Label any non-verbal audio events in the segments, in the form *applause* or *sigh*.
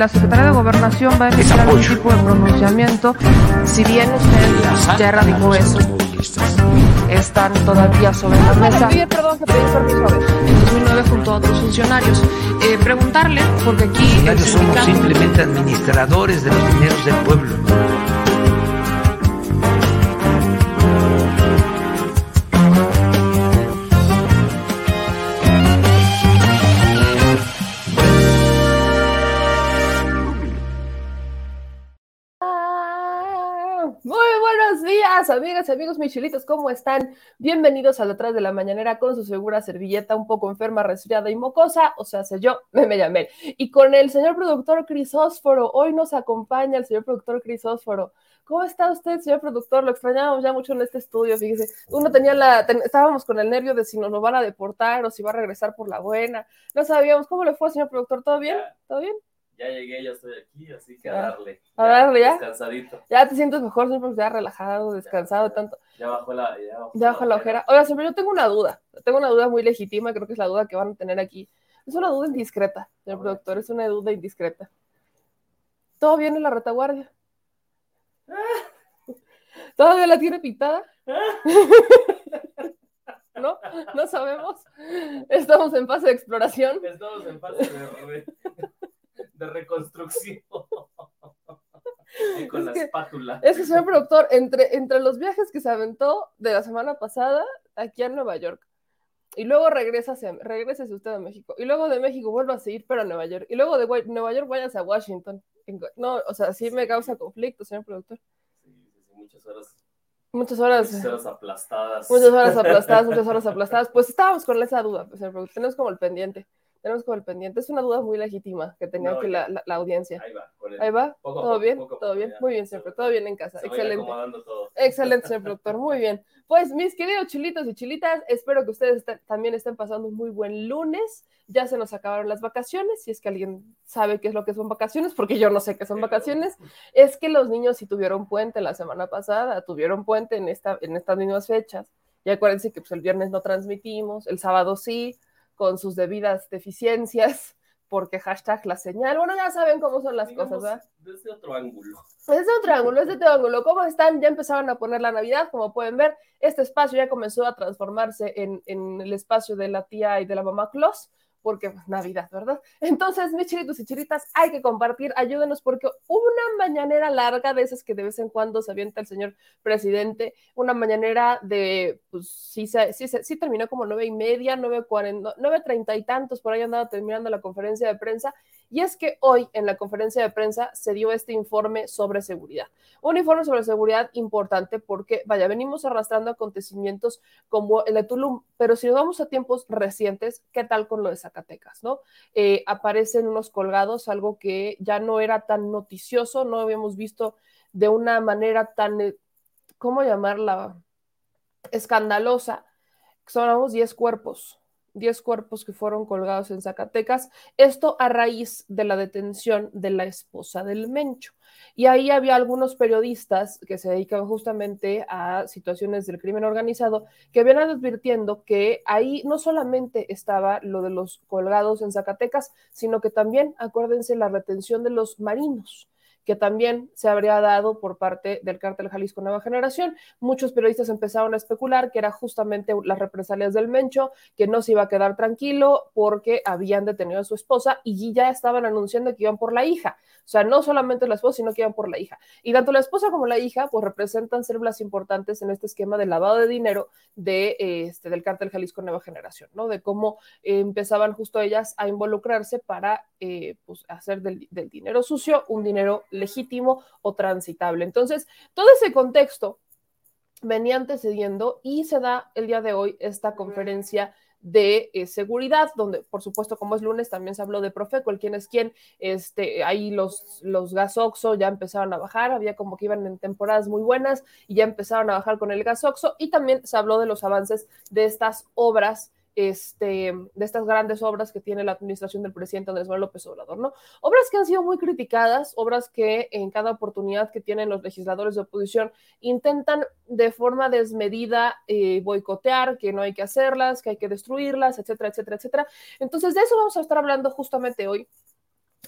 la Secretaría de Gobernación va a emitir algún tipo de pronunciamiento, si bien usted ya erradicó eso, están todavía sobre la mesa. En 2009 junto a otros funcionarios. Eh, preguntarle, porque aquí... Los somos simplemente administradores de los dineros del pueblo. Amigas y amigos michilitos, ¿cómo están? Bienvenidos a Detrás de la Mañanera con su segura servilleta un poco enferma, resfriada y mocosa, o sea, sé yo, me, me llamé. Y con el señor productor Crisósforo, hoy nos acompaña el señor productor Crisósforo. ¿Cómo está usted, señor productor? Lo extrañábamos ya mucho en este estudio, fíjese. Uno tenía la, estábamos con el nervio de si nos lo van a deportar o si va a regresar por la buena. No sabíamos. ¿Cómo le fue, señor productor? ¿Todo bien? ¿Todo bien? Ya llegué, ya estoy aquí, así que a darle. A darle ya. Descansadito. Ya te sientes mejor, siempre ya relajado, descansado, tanto. Ya bajó la, ya bajó, la, ojera. Oiga, siempre yo tengo una duda, tengo una duda muy legítima, creo que es la duda que van a tener aquí. Es una duda indiscreta, señor productor, es una duda indiscreta. ¿Todo bien en la retaguardia? *laughs* ¿Todavía la tiene pintada? *laughs* ¿No? No sabemos. Estamos en fase de exploración. Estamos en fase de de reconstrucción. *laughs* con la espátula. Es que, señor productor, entre, entre los viajes que se aventó de la semana pasada aquí a Nueva York, y luego regresa, usted a México, y luego de México vuelve a seguir, pero a Nueva York, y luego de Nueva York vayas a Washington. No, o sea, sí me causa conflicto, señor productor. Sí, sí, muchas horas. Muchas horas. Muchas horas aplastadas. Muchas horas aplastadas, muchas horas aplastadas. Pues estábamos con esa duda, pues, señor productor. Tenemos como el pendiente tenemos como el pendiente. Es una duda muy legítima que tenía aquí la, la, audiencia. Ahí va. Ahí va. ¿Todo bien? ¿Todo bien? Muy bien, siempre. Todo bien en casa. Excelente. Excelente, señor *laughs* productor. Muy bien. Pues, mis queridos chilitos y chilitas, espero que ustedes también estén pasando un muy buen lunes. Ya se nos acabaron las vacaciones. Si es que alguien sabe qué es lo que son vacaciones, porque yo no sé qué son vacaciones, es que los niños si tuvieron puente la semana pasada, tuvieron puente en, esta, en estas mismas fechas. Y acuérdense que pues, el viernes no transmitimos, el sábado sí, con sus debidas deficiencias, porque hashtag la señal. Bueno, ya saben cómo son las cosas, ¿verdad? Desde otro ángulo. Desde otro ángulo, desde otro ángulo. ¿Cómo están? Ya empezaron a poner la Navidad, como pueden ver. Este espacio ya comenzó a transformarse en, en el espacio de la tía y de la mamá Claus porque pues, Navidad, ¿verdad? Entonces, mis chilitos y chilitas, hay que compartir, ayúdenos, porque una mañanera larga de esas que de vez en cuando se avienta el señor presidente, una mañanera de, pues sí, sí, sí terminó como nueve y media, nueve cuarenta, nueve treinta y tantos, por ahí andaba terminando la conferencia de prensa, y es que hoy en la conferencia de prensa se dio este informe sobre seguridad. Un informe sobre seguridad importante porque, vaya, venimos arrastrando acontecimientos como el de Tulum, pero si nos vamos a tiempos recientes, ¿qué tal con lo de Zacatecas? ¿no? Eh, aparecen unos colgados, algo que ya no era tan noticioso, no habíamos visto de una manera tan, eh, ¿cómo llamarla? Escandalosa. Son 10 cuerpos 10 cuerpos que fueron colgados en Zacatecas, esto a raíz de la detención de la esposa del Mencho. Y ahí había algunos periodistas que se dedican justamente a situaciones del crimen organizado que vienen advirtiendo que ahí no solamente estaba lo de los colgados en Zacatecas, sino que también, acuérdense, la retención de los marinos que también se habría dado por parte del cártel Jalisco Nueva Generación. Muchos periodistas empezaron a especular que era justamente las represalias del Mencho, que no se iba a quedar tranquilo porque habían detenido a su esposa y ya estaban anunciando que iban por la hija. O sea, no solamente la esposa, sino que iban por la hija. Y tanto la esposa como la hija, pues representan células importantes en este esquema de lavado de dinero de, este, del cártel Jalisco Nueva Generación, ¿no? De cómo eh, empezaban justo ellas a involucrarse para eh, pues, hacer del, del dinero sucio un dinero legítimo o transitable. Entonces, todo ese contexto venía antecediendo y se da el día de hoy esta conferencia de eh, seguridad, donde por supuesto como es lunes también se habló de Profeco, el quién es quién, este, ahí los, los gas oxo ya empezaron a bajar, había como que iban en temporadas muy buenas y ya empezaron a bajar con el gas oxo y también se habló de los avances de estas obras este, de estas grandes obras que tiene la administración del presidente Andrés Manuel López Obrador, ¿no? Obras que han sido muy criticadas, obras que en cada oportunidad que tienen los legisladores de oposición intentan de forma desmedida eh, boicotear, que no hay que hacerlas, que hay que destruirlas, etcétera, etcétera, etcétera. Entonces, de eso vamos a estar hablando justamente hoy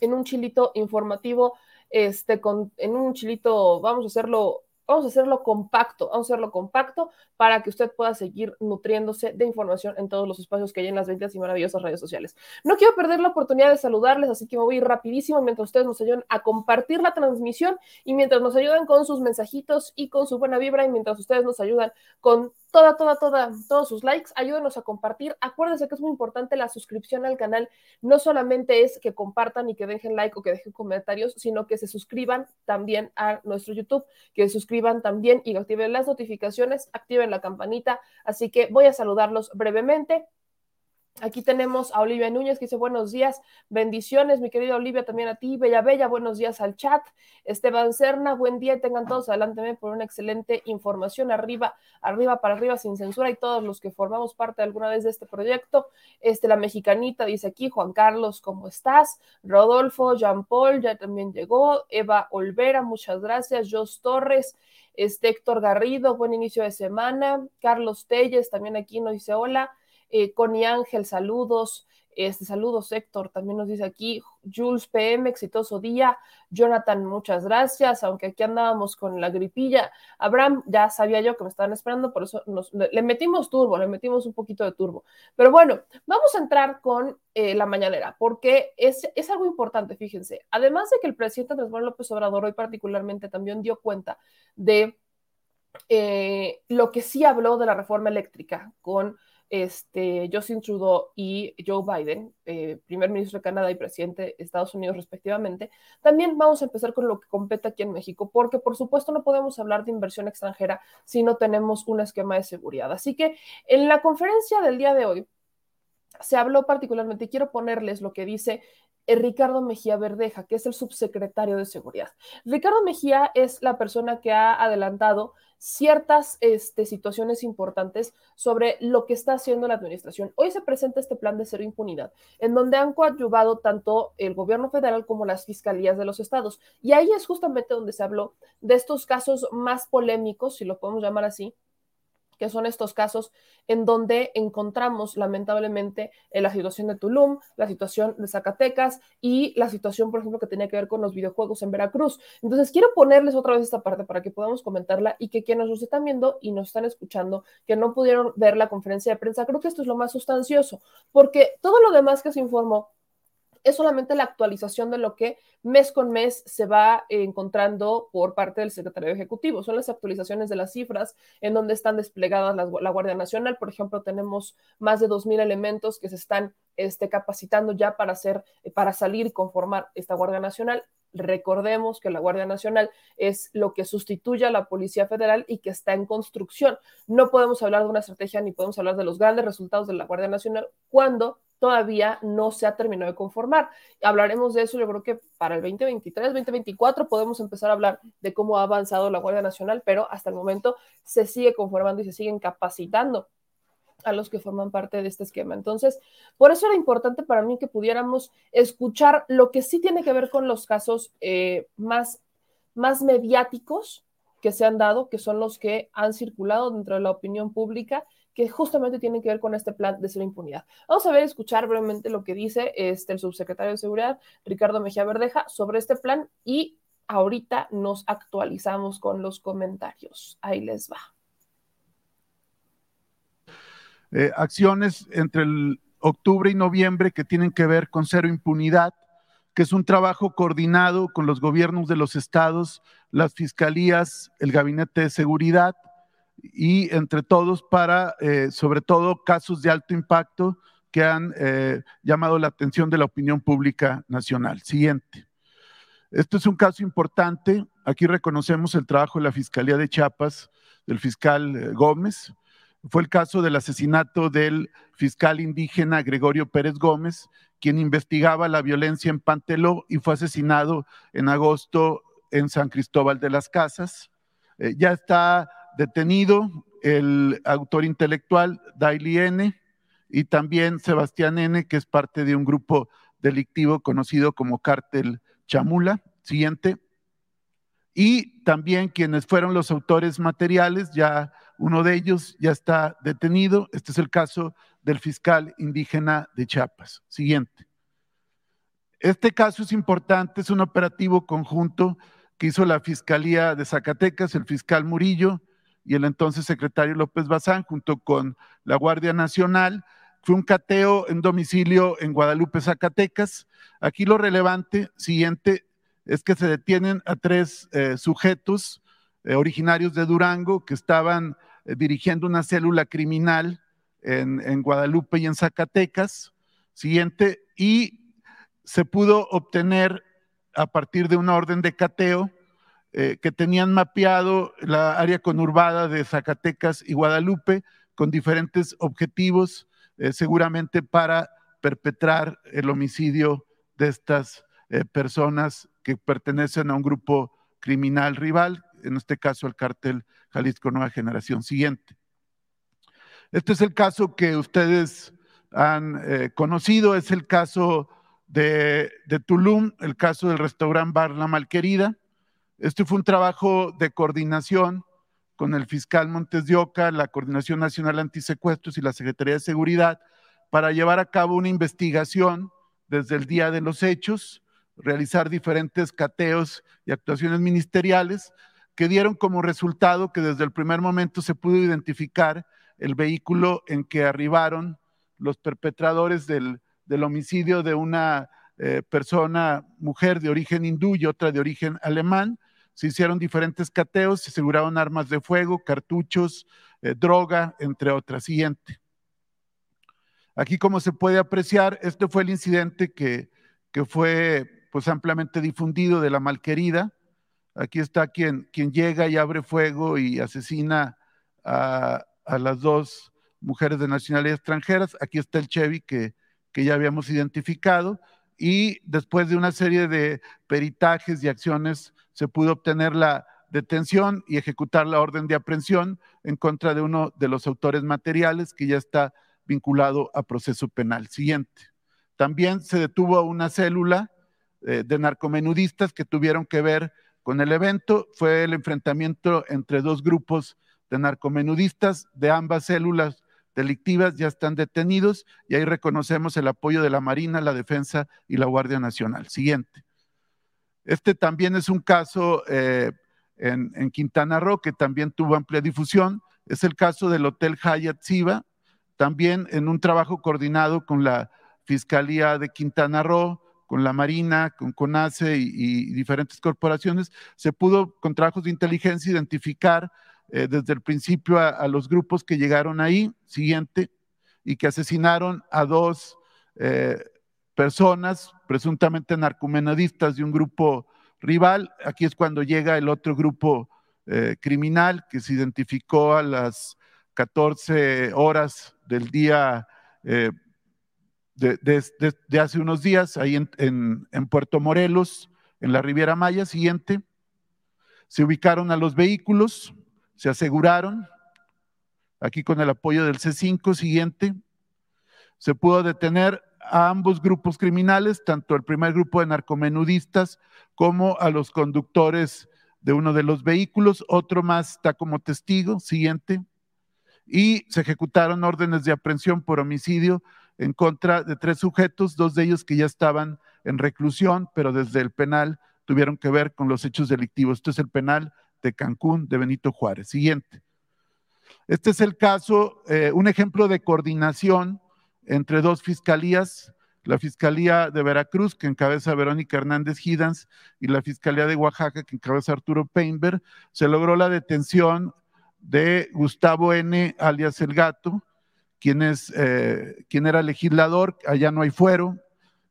en un chilito informativo, este, en un chilito, vamos a hacerlo Vamos a hacerlo compacto, vamos a hacerlo compacto para que usted pueda seguir nutriéndose de información en todos los espacios que hay en las 20 y maravillosas redes sociales. No quiero perder la oportunidad de saludarles, así que me voy rapidísimo mientras ustedes nos ayudan a compartir la transmisión y mientras nos ayudan con sus mensajitos y con su buena vibra y mientras ustedes nos ayudan con toda, toda, toda, todos sus likes, ayúdenos a compartir. Acuérdense que es muy importante la suscripción al canal. No solamente es que compartan y que dejen like o que dejen comentarios, sino que se suscriban también a nuestro YouTube, que se suscriban también y activen las notificaciones, activen la campanita. Así que voy a saludarlos brevemente. Aquí tenemos a Olivia Núñez que dice buenos días, bendiciones, mi querida Olivia, también a ti, Bella Bella, buenos días al chat. Esteban Cerna, buen día, tengan todos adelante por una excelente información, arriba, arriba para arriba, sin censura, y todos los que formamos parte alguna vez de este proyecto. Este, la mexicanita dice aquí, Juan Carlos, ¿cómo estás? Rodolfo, Jean Paul, ya también llegó, Eva Olvera, muchas gracias, Jos Torres, este Héctor Garrido, buen inicio de semana, Carlos Telles, también aquí nos dice hola. Eh, Connie Ángel, saludos. Este, saludos, Héctor, también nos dice aquí, Jules PM, exitoso día. Jonathan, muchas gracias, aunque aquí andábamos con la gripilla. Abraham, ya sabía yo que me estaban esperando, por eso nos, le metimos turbo, le metimos un poquito de turbo. Pero bueno, vamos a entrar con eh, la mañanera, porque es, es, algo importante, fíjense. Además de que el presidente Andrés Manuel López Obrador hoy particularmente también dio cuenta de eh, lo que sí habló de la reforma eléctrica con este, Justin Trudeau y Joe Biden, eh, primer ministro de Canadá y presidente de Estados Unidos respectivamente, también vamos a empezar con lo que compete aquí en México, porque por supuesto no podemos hablar de inversión extranjera si no tenemos un esquema de seguridad. Así que en la conferencia del día de hoy se habló particularmente, quiero ponerles lo que dice eh, Ricardo Mejía Verdeja, que es el subsecretario de Seguridad. Ricardo Mejía es la persona que ha adelantado ciertas este, situaciones importantes sobre lo que está haciendo la administración. Hoy se presenta este plan de cero impunidad, en donde han coadyuvado tanto el gobierno federal como las fiscalías de los estados. Y ahí es justamente donde se habló de estos casos más polémicos, si lo podemos llamar así, que son estos casos en donde encontramos lamentablemente en la situación de Tulum, la situación de Zacatecas y la situación, por ejemplo, que tenía que ver con los videojuegos en Veracruz. Entonces, quiero ponerles otra vez esta parte para que podamos comentarla y que quienes nos están viendo y nos están escuchando, que no pudieron ver la conferencia de prensa, creo que esto es lo más sustancioso, porque todo lo demás que se informó es solamente la actualización de lo que mes con mes se va encontrando por parte del secretario ejecutivo. Son las actualizaciones de las cifras en donde están desplegadas la Guardia Nacional. Por ejemplo, tenemos más de 2.000 elementos que se están este, capacitando ya para, hacer, para salir y conformar esta Guardia Nacional. Recordemos que la Guardia Nacional es lo que sustituye a la Policía Federal y que está en construcción. No podemos hablar de una estrategia ni podemos hablar de los grandes resultados de la Guardia Nacional cuando todavía no se ha terminado de conformar. Hablaremos de eso, yo creo que para el 2023, 2024 podemos empezar a hablar de cómo ha avanzado la Guardia Nacional, pero hasta el momento se sigue conformando y se siguen capacitando a los que forman parte de este esquema. Entonces, por eso era importante para mí que pudiéramos escuchar lo que sí tiene que ver con los casos eh, más, más mediáticos que se han dado, que son los que han circulado dentro de la opinión pública que justamente tienen que ver con este plan de cero impunidad. Vamos a ver, escuchar brevemente lo que dice este, el subsecretario de Seguridad, Ricardo Mejía Verdeja, sobre este plan y ahorita nos actualizamos con los comentarios. Ahí les va. Eh, acciones entre el octubre y noviembre que tienen que ver con cero impunidad, que es un trabajo coordinado con los gobiernos de los estados, las fiscalías, el gabinete de seguridad, y entre todos para, eh, sobre todo, casos de alto impacto que han eh, llamado la atención de la opinión pública nacional. Siguiente. Esto es un caso importante. Aquí reconocemos el trabajo de la Fiscalía de Chiapas, del fiscal eh, Gómez. Fue el caso del asesinato del fiscal indígena Gregorio Pérez Gómez, quien investigaba la violencia en Panteló y fue asesinado en agosto en San Cristóbal de las Casas. ya está detenido el autor intelectual Daily N y también Sebastián N, que es parte de un grupo delictivo conocido como Cártel Chamula. Siguiente. Y también quienes fueron los autores materiales, ya uno de ellos ya está detenido. Este es el caso del fiscal indígena de Chiapas. Siguiente. Este caso es importante, es un operativo conjunto que hizo la Fiscalía de Zacatecas, el fiscal Murillo y el entonces secretario López Bazán, junto con la Guardia Nacional. Fue un cateo en domicilio en Guadalupe, Zacatecas. Aquí lo relevante siguiente es que se detienen a tres eh, sujetos eh, originarios de Durango que estaban eh, dirigiendo una célula criminal en, en, Guadalupe y en Zacatecas. Siguiente, y se pudo obtener a partir de una orden de cateo que tenían mapeado la área conurbada de Zacatecas y Guadalupe con diferentes objetivos, seguramente para perpetrar el homicidio de estas personas que pertenecen a un grupo criminal rival, en este caso el cártel Jalisco Nueva Generación Siguiente. Este es el caso que ustedes han eh, conocido, es el caso de, de, Tulum, el caso del restaurante Bar La Malquerida. Este fue un trabajo de coordinación con el fiscal Montes de Oca, la Coordinación Nacional Antisecuestros y la Secretaría de Seguridad para llevar a cabo una investigación desde el día de los hechos realizar diferentes cateos y actuaciones ministeriales que dieron como resultado que desde el primer momento se pudo identificar el vehículo en que arribaron los perpetradores del, homicidio de una eh, persona, mujer de origen hindú y otra de origen alemán. Se hicieron diferentes cateos, se aseguraron armas de fuego, cartuchos, eh, droga, entre otras. Siguiente. Aquí, como se puede apreciar, este fue el incidente que, que fue pues ampliamente difundido de la malquerida. Aquí está quien, quien llega y abre fuego y asesina a, las dos mujeres de nacionalidad extranjeras. Aquí está el Chevy que, que ya habíamos identificado. Y después de una serie de peritajes y acciones, se pudo obtener la detención y ejecutar la orden de aprehensión en contra de uno de los autores materiales que ya está vinculado a proceso penal. Siguiente. También se detuvo a una célula eh, de narcomenudistas que tuvieron que ver con el evento. Fue el enfrentamiento entre dos grupos de narcomenudistas de ambas células delictivas ya están detenidos y ahí reconocemos el apoyo de la Marina, la Defensa y la Guardia Nacional. Siguiente. Este también es un caso eh, en, Quintana Roo que también tuvo amplia difusión. Es el caso del Hotel Hyatt Siva, también en un trabajo coordinado con la Fiscalía de Quintana Roo, con la Marina, con CONACE y, diferentes corporaciones, se pudo con trabajos de inteligencia identificar eh, desde el principio a, los grupos que llegaron ahí, siguiente, y que asesinaron a dos eh, personas, presuntamente narcomenadistas de un grupo rival. Aquí es cuando llega el otro grupo eh, criminal que se identificó a las 14 horas del día de, hace unos días, ahí en, Puerto Morelos, en la Riviera Maya, siguiente. Se ubicaron a los vehículos, se aseguraron, aquí con el apoyo del C5, siguiente. Se pudo detener a ambos grupos criminales, tanto el primer grupo de narcomenudistas como a los conductores de uno de los vehículos. Otro más está como testigo, siguiente. Y se ejecutaron órdenes de aprehensión por homicidio en contra de tres sujetos, dos de ellos que ya estaban en reclusión, pero desde el penal tuvieron que ver con los hechos delictivos. Esto es el penal de Cancún de Benito Juárez. Siguiente. Este es el caso, eh, un ejemplo de coordinación entre dos fiscalías, la Fiscalía de Veracruz, que encabeza Verónica Hernández Gidans, y la Fiscalía de Oaxaca, que encabeza Arturo Peinberg. Se logró la detención de Gustavo N., alias El Gato, quien, es, eh, quien era legislador, allá no hay fuero,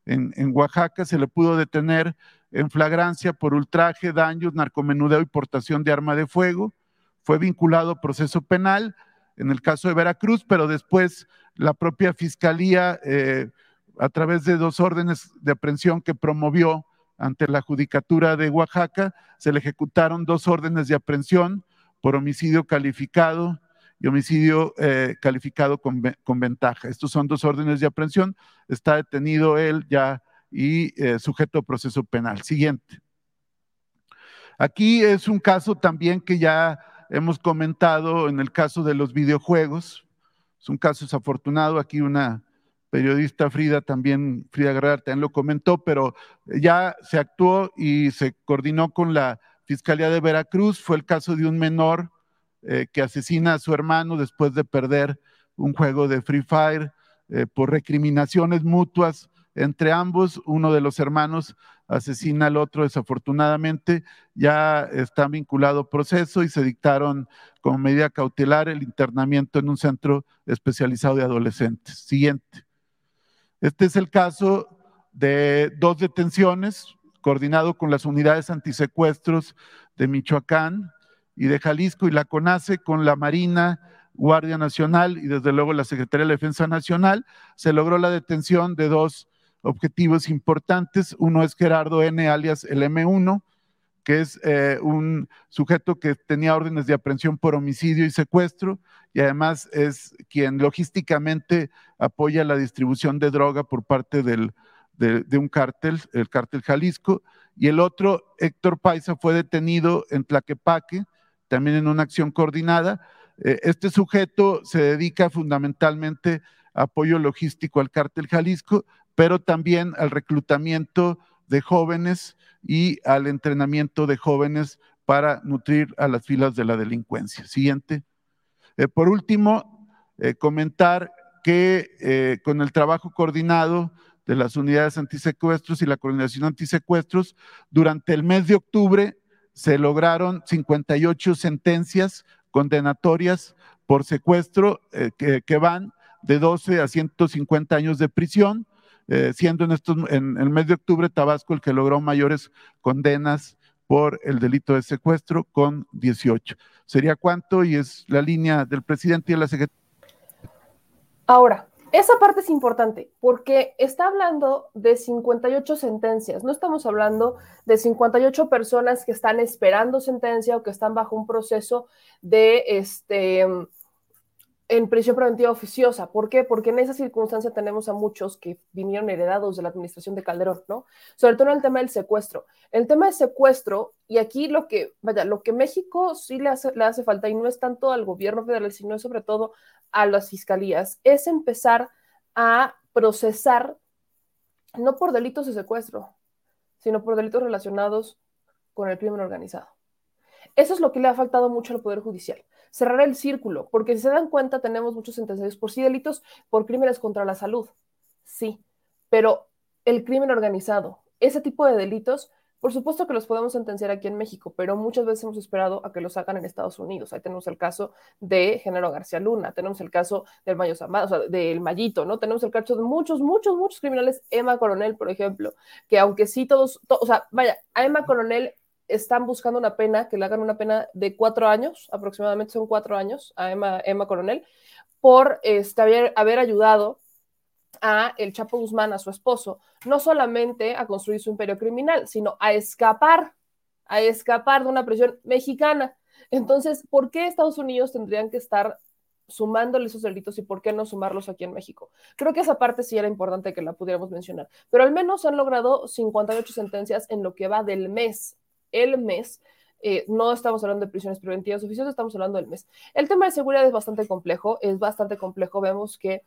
en, en, Oaxaca se le pudo detener en flagrancia por ultraje, daños, narcomenudeo y portación de arma de fuego, fue vinculado a proceso penal en el caso de Veracruz, pero después la propia fiscalía, eh, a través de dos órdenes de aprehensión que promovió ante la Judicatura de Oaxaca, se le ejecutaron dos órdenes de aprehensión por homicidio calificado y homicidio eh, calificado con, ventaja. Estos son dos órdenes de aprehensión. Está detenido él ya y eh, sujeto a proceso penal. Siguiente. Aquí es un caso también que ya hemos comentado en el caso de los videojuegos. Es un caso desafortunado. Aquí una periodista Frida también, Frida Guerrero también lo comentó, pero ya se actuó y se coordinó con la Fiscalía de Veracruz. Fue el caso de un menor eh, que asesina a su hermano después de perder un juego de Free Fire eh, por recriminaciones mutuas entre ambos. Uno de los hermanos asesina al otro desafortunadamente. Ya está vinculado proceso y se dictaron como medida cautelar el internamiento en un centro especializado de adolescentes. Siguiente. Este es el caso de dos detenciones coordinado con las unidades antisecuestros de Michoacán y de Jalisco y la CONACE con la Marina, Guardia Nacional y desde luego la Secretaría de Defensa Nacional, se logró la detención de dos objetivos importantes. Uno es Gerardo N, alias el M1, que es eh, un sujeto que tenía órdenes de aprehensión por homicidio y secuestro y además es quien logísticamente apoya la distribución de droga por parte del, de, un cártel, el cártel Jalisco. Y el otro, Héctor Paisa, fue detenido en Tlaquepaque, también en una acción coordinada. Eh, este sujeto se dedica fundamentalmente a apoyo logístico al cártel Jalisco, pero también al reclutamiento de jóvenes y al entrenamiento de jóvenes para nutrir a las filas de la delincuencia. Siguiente. Eh, por último, eh, comentar que eh, con el trabajo coordinado de las unidades antisecuestros y la coordinación antisecuestros, durante el mes de octubre se lograron 58 sentencias condenatorias por secuestro que, van de 12 a 150 años de prisión, siendo en, estos, en el mes de octubre Tabasco el que logró mayores condenas por el delito de secuestro con 18. ¿Sería cuánto? Y es la línea del presidente y de la secretaria. Ahora, esa parte es importante porque está hablando de 58 sentencias, no estamos hablando de 58 personas que están esperando sentencia o que están bajo un proceso de este en prisión preventiva oficiosa. ¿Por qué? Porque en esa circunstancia tenemos a muchos que vinieron heredados de la administración de Calderón, ¿no? Sobre todo en el tema del secuestro. El tema del secuestro, y aquí lo que, vaya, lo que México sí le hace, le hace falta, y no es tanto al gobierno federal, sino sobre todo a las fiscalías, es empezar a procesar, no por delitos de secuestro, sino por delitos relacionados con el crimen organizado. Eso es lo que le ha faltado mucho al Poder Judicial cerrar el círculo, porque si se dan cuenta tenemos muchos sentenciados por sí delitos, por crímenes contra la salud, sí, pero el crimen organizado, ese tipo de delitos, por supuesto que los podemos sentenciar aquí en México, pero muchas veces hemos esperado a que los hagan en Estados Unidos. Ahí tenemos el caso de Género García Luna, tenemos el caso del Mayo Zambada, o sea, del Mayito, ¿no? Tenemos el caso de muchos, muchos, muchos criminales, Emma Coronel, por ejemplo, que aunque sí todos, o sea, vaya, a Emma Coronel están buscando una pena, que le hagan una pena de cuatro años, aproximadamente son cuatro años, a Emma, Emma Coronel, por este, haber, ayudado a el Chapo Guzmán, a su esposo, no solamente a construir su imperio criminal, sino a escapar, a escapar de una prisión mexicana. Entonces, ¿por qué Estados Unidos tendrían que estar sumándole esos delitos y por qué no sumarlos aquí en México. Creo que esa parte sí era importante que la pudiéramos mencionar, pero al menos han logrado 58 sentencias en lo que va del mes el mes. Eh, no estamos hablando de prisiones preventivas oficiosas, estamos hablando del mes. El tema de seguridad es bastante complejo, es bastante complejo. Vemos que,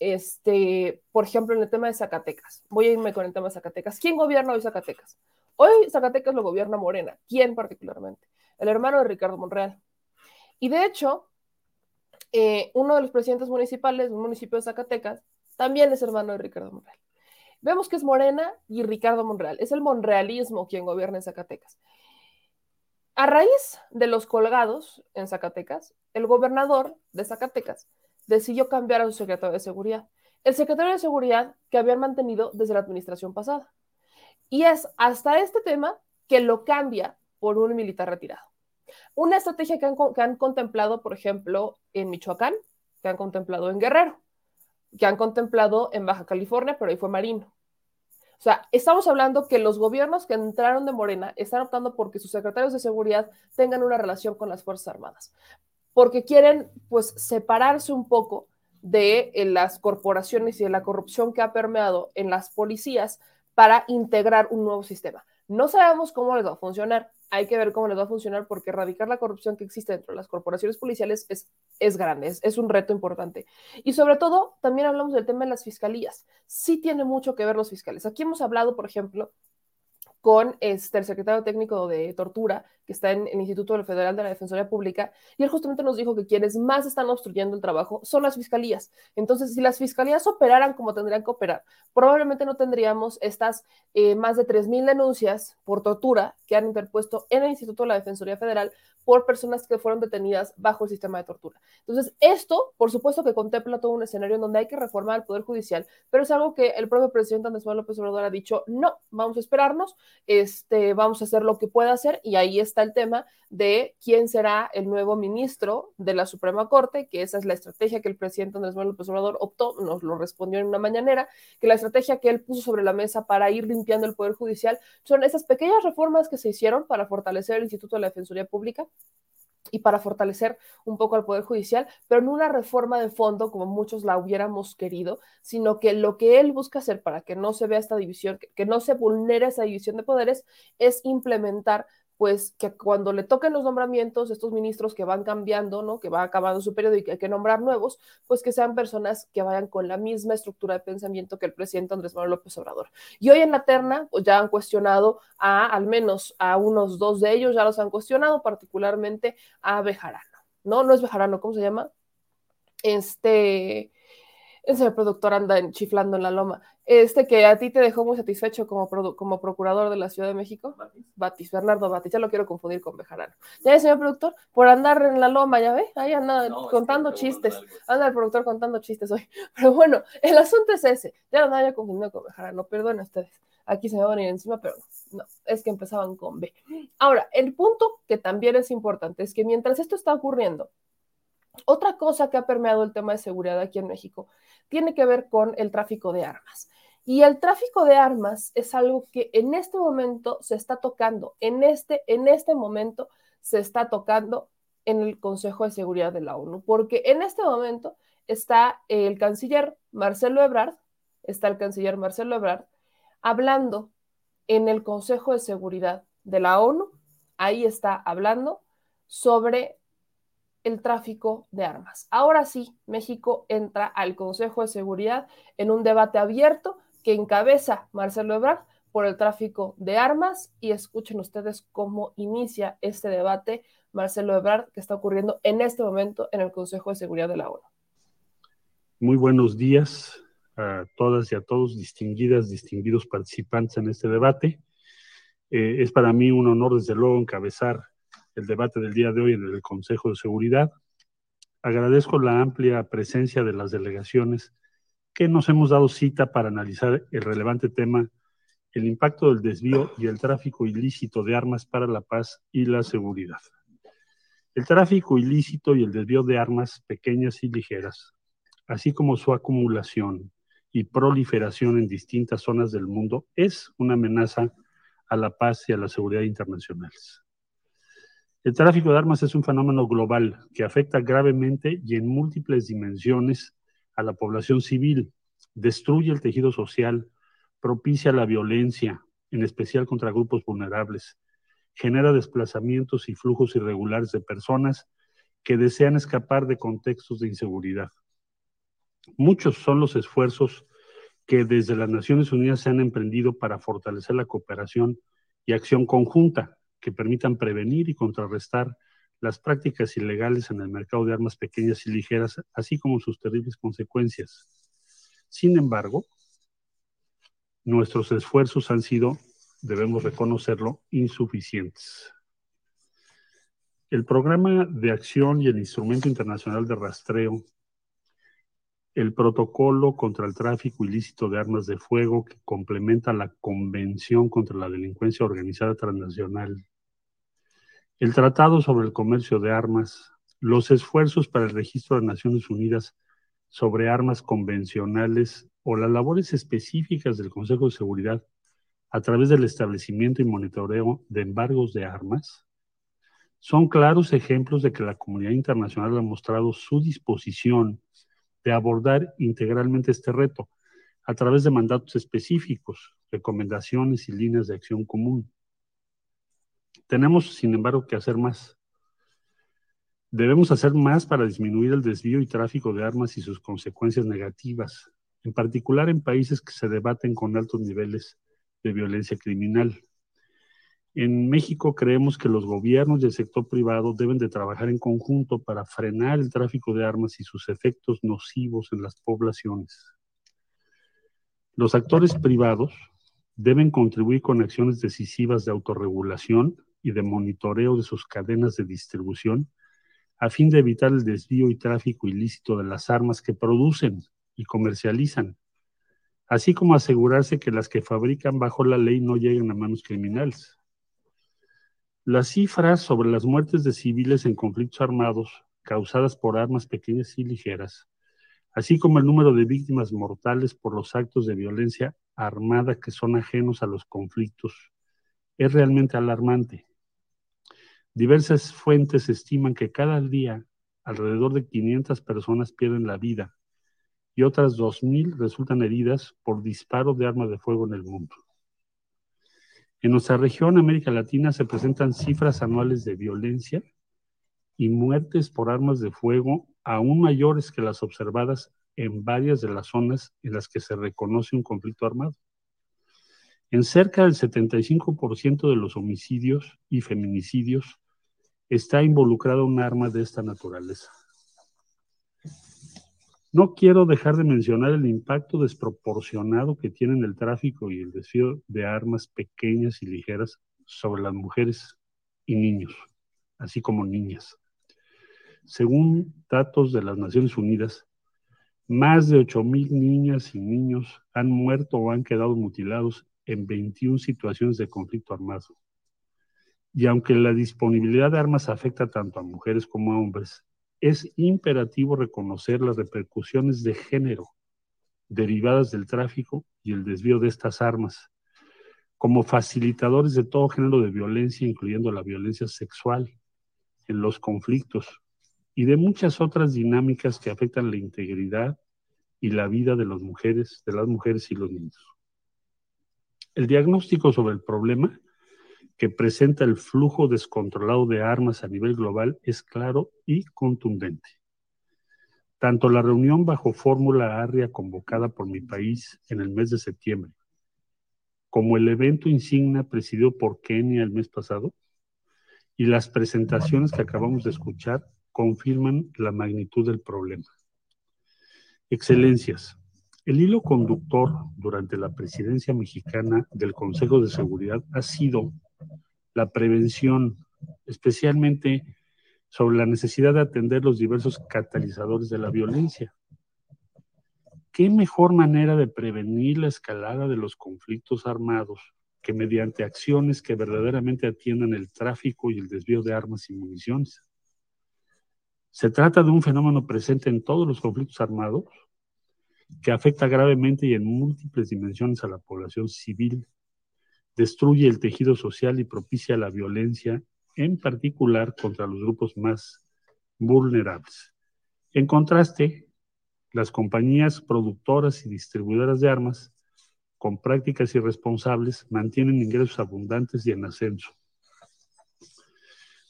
este, por ejemplo, en el tema de Zacatecas, voy a irme con el tema de Zacatecas. ¿Quién gobierna hoy Zacatecas? Hoy Zacatecas lo gobierna Morena. ¿Quién particularmente? El hermano de Ricardo Monreal. Y de hecho, eh, uno de los presidentes municipales del municipio de Zacatecas también es hermano de Ricardo Monreal. Vemos que es Morena y Ricardo Monreal. Es el monrealismo quien gobierna en Zacatecas. A raíz de los colgados en Zacatecas, el gobernador de Zacatecas decidió cambiar a su secretario de seguridad. El secretario de seguridad que habían mantenido desde la administración pasada. Y es hasta este tema que lo cambia por un militar retirado. Una estrategia que han, que han contemplado, por ejemplo, en Michoacán, que han contemplado en Guerrero, que han contemplado en Baja California, pero ahí fue Marino. O sea, estamos hablando que los gobiernos que entraron de Morena están optando porque sus secretarios de seguridad tengan una relación con las Fuerzas Armadas, porque quieren pues separarse un poco de eh, las corporaciones y de la corrupción que ha permeado en las policías para integrar un nuevo sistema. No sabemos cómo les va a funcionar. Hay que ver cómo les va a funcionar porque erradicar la corrupción que existe dentro de las corporaciones policiales es, es grande, es, es un reto importante. Y sobre todo, también hablamos del tema de las fiscalías. Sí tiene mucho que ver los fiscales. Aquí hemos hablado, por ejemplo, con este, el secretario técnico de tortura, que está en el Instituto Federal de la Defensoría Pública, y él justamente nos dijo que quienes más están obstruyendo el trabajo son las fiscalías. Entonces, si las fiscalías operaran como tendrían que operar, probablemente no tendríamos estas eh, más de 3.000 denuncias por tortura que han interpuesto en el Instituto de la Defensoría Federal por personas que fueron detenidas bajo el sistema de tortura. Entonces, esto, por supuesto que contempla todo un escenario en donde hay que reformar el Poder Judicial, pero es algo que el propio presidente Andrés Manuel López Obrador ha dicho, no, vamos a esperarnos, este, vamos a hacer lo que pueda hacer, y ahí está el tema de quién será el nuevo ministro de la Suprema Corte, que esa es la estrategia que el presidente Andrés Manuel López Obrador optó, nos lo respondió en una mañanera, que la estrategia que él puso sobre la mesa para ir limpiando el Poder Judicial son esas pequeñas reformas que se hicieron para fortalecer el Instituto de la Defensoría Pública, y para fortalecer un poco al Poder Judicial, pero no una reforma de fondo como muchos la hubiéramos querido, sino que lo que él busca hacer para que no se vea esta división, que, que no se vulnere esa división de poderes, es implementar pues que cuando le toquen los nombramientos, estos ministros que van cambiando, ¿no? Que va acabando su periodo y que hay que nombrar nuevos, pues que sean personas que vayan con la misma estructura de pensamiento que el presidente Andrés Manuel López Obrador. Y hoy en la terna, pues ya han cuestionado a al menos a unos dos de ellos, ya los han cuestionado, particularmente a Bejarano, ¿no? No es Bejarano, ¿cómo se llama? Este, ese productor anda chiflando en la loma. Este que a ti te dejó muy satisfecho como, como procurador de la Ciudad de México. Batis. Batis, Bernardo Batis, ya lo quiero confundir con Bejarano. Ya señor productor, por andar en la loma, ya ve, ahí anda no, contando chistes. Anda el productor contando chistes hoy. *laughs* Pero bueno, el asunto es ese. Ya lo andaba confundido con Bejarano, perdón ustedes. Aquí se me van a ir encima, pero no, no, es que empezaban con B. Ahora, el punto que también es importante es que mientras esto está ocurriendo, otra cosa que ha permeado el tema de seguridad aquí en México tiene que ver con el tráfico de armas. Y el tráfico de armas es algo que en este momento se está tocando, en este, en este momento se está tocando en el Consejo de Seguridad de la ONU, porque en este momento está el canciller Marcelo Ebrard, está el canciller Marcelo Ebrard hablando en el Consejo de Seguridad de la ONU, ahí está hablando sobre el tráfico de armas. Ahora sí, México entra al Consejo de Seguridad en un debate abierto que encabeza Marcelo Ebrard por el tráfico de armas y escuchen ustedes cómo inicia este debate Marcelo Ebrard que está ocurriendo en este momento en el Consejo de Seguridad de la ONU. Muy buenos días a todas y a todos, distinguidas, distinguidos participantes en este debate. Eh, es para mí un honor, desde luego, encabezar el debate del día de hoy en el Consejo de Seguridad. Agradezco la amplia presencia de las delegaciones que nos hemos dado cita para analizar el relevante tema, el impacto del desvío y el tráfico ilícito de armas para la paz y la seguridad. El tráfico ilícito y el desvío de armas pequeñas y ligeras, así como su acumulación y proliferación en distintas zonas del mundo, es una amenaza a la paz y a la seguridad internacionales. El tráfico de armas es un fenómeno global que afecta gravemente y en múltiples dimensiones a la población civil, destruye el tejido social, propicia la violencia, en especial contra grupos vulnerables, genera desplazamientos y flujos irregulares de personas que desean escapar de contextos de inseguridad. Muchos son los esfuerzos que desde las Naciones Unidas se han emprendido para fortalecer la cooperación y acción conjunta que permitan prevenir y contrarrestar las prácticas ilegales en el mercado de armas pequeñas y ligeras, así como sus terribles consecuencias. Sin embargo, nuestros esfuerzos han sido, debemos reconocerlo, insuficientes. El programa de acción y el instrumento internacional de rastreo, el protocolo contra el tráfico ilícito de armas de fuego que complementa la Convención contra la Delincuencia Organizada Transnacional el Tratado sobre el Comercio de Armas, los esfuerzos para el registro de Naciones Unidas sobre armas convencionales o las labores específicas del Consejo de Seguridad a través del establecimiento y monitoreo de embargos de armas, son claros ejemplos de que la comunidad internacional ha mostrado su disposición de abordar integralmente este reto a través de mandatos específicos, recomendaciones y líneas de acción común Tenemos, sin embargo, que hacer más. Debemos hacer más para disminuir el desvío y tráfico de armas y sus consecuencias negativas, en particular en países que se debaten con altos niveles de violencia criminal. En México creemos que los gobiernos y el sector privado deben de trabajar en conjunto para frenar el tráfico de armas y sus efectos nocivos en las poblaciones. Los actores privados deben contribuir con acciones decisivas de autorregulación y de monitoreo de sus cadenas de distribución a fin de evitar el desvío y tráfico ilícito de las armas que producen y comercializan, así como asegurarse que las que fabrican bajo la ley no lleguen a manos criminales. Las cifras sobre las muertes de civiles en conflictos armados causadas por armas pequeñas y ligeras, así como el número de víctimas mortales por los actos de violencia armada que son ajenos a los conflictos, es realmente alarmante. Diversas fuentes estiman que cada día alrededor de 500 personas pierden la vida y otras 2.000 resultan heridas por disparo de arma de fuego en el mundo. En nuestra región, América Latina, se presentan cifras anuales de violencia y muertes por armas de fuego aún mayores que las observadas en varias de las zonas en las que se reconoce un conflicto armado. En cerca del 75% de los homicidios y feminicidios está involucrado un arma de esta naturaleza. No quiero dejar de mencionar el impacto desproporcionado que tienen el tráfico y el desvío de armas pequeñas y ligeras sobre las mujeres y niños, así como niñas. Según datos de las Naciones Unidas, más de 8.000 niñas y niños han muerto o han quedado mutilados en 21 situaciones de conflicto armado. Y aunque la disponibilidad de armas afecta tanto a mujeres como a hombres, es imperativo reconocer las repercusiones de género derivadas del tráfico y el desvío de estas armas, como facilitadores de todo género de violencia, incluyendo la violencia sexual, en los conflictos y de muchas otras dinámicas que afectan la integridad y la vida de las mujeres, de las mujeres y los niños. El diagnóstico sobre el problema que presenta el flujo descontrolado de armas a nivel global es claro y contundente. Tanto la reunión bajo fórmula ARIA convocada por mi país en el mes de septiembre, como el evento insignia presidido por Kenia el mes pasado, y las presentaciones que acabamos de escuchar confirman la magnitud del problema. Excelencias, el hilo conductor durante la presidencia mexicana del Consejo de Seguridad ha sido la prevención, especialmente sobre la necesidad de atender los diversos catalizadores de la violencia. ¿Qué mejor manera de prevenir la escalada de los conflictos armados que mediante acciones que verdaderamente atiendan el tráfico y el desvío de armas y municiones? Se trata de un fenómeno presente en todos los conflictos armados que afecta gravemente y en múltiples dimensiones a la población civil destruye el tejido social y propicia la violencia, en particular contra los grupos más vulnerables. En contraste, las compañías productoras y distribuidoras de armas, con prácticas irresponsables, mantienen ingresos abundantes y en ascenso.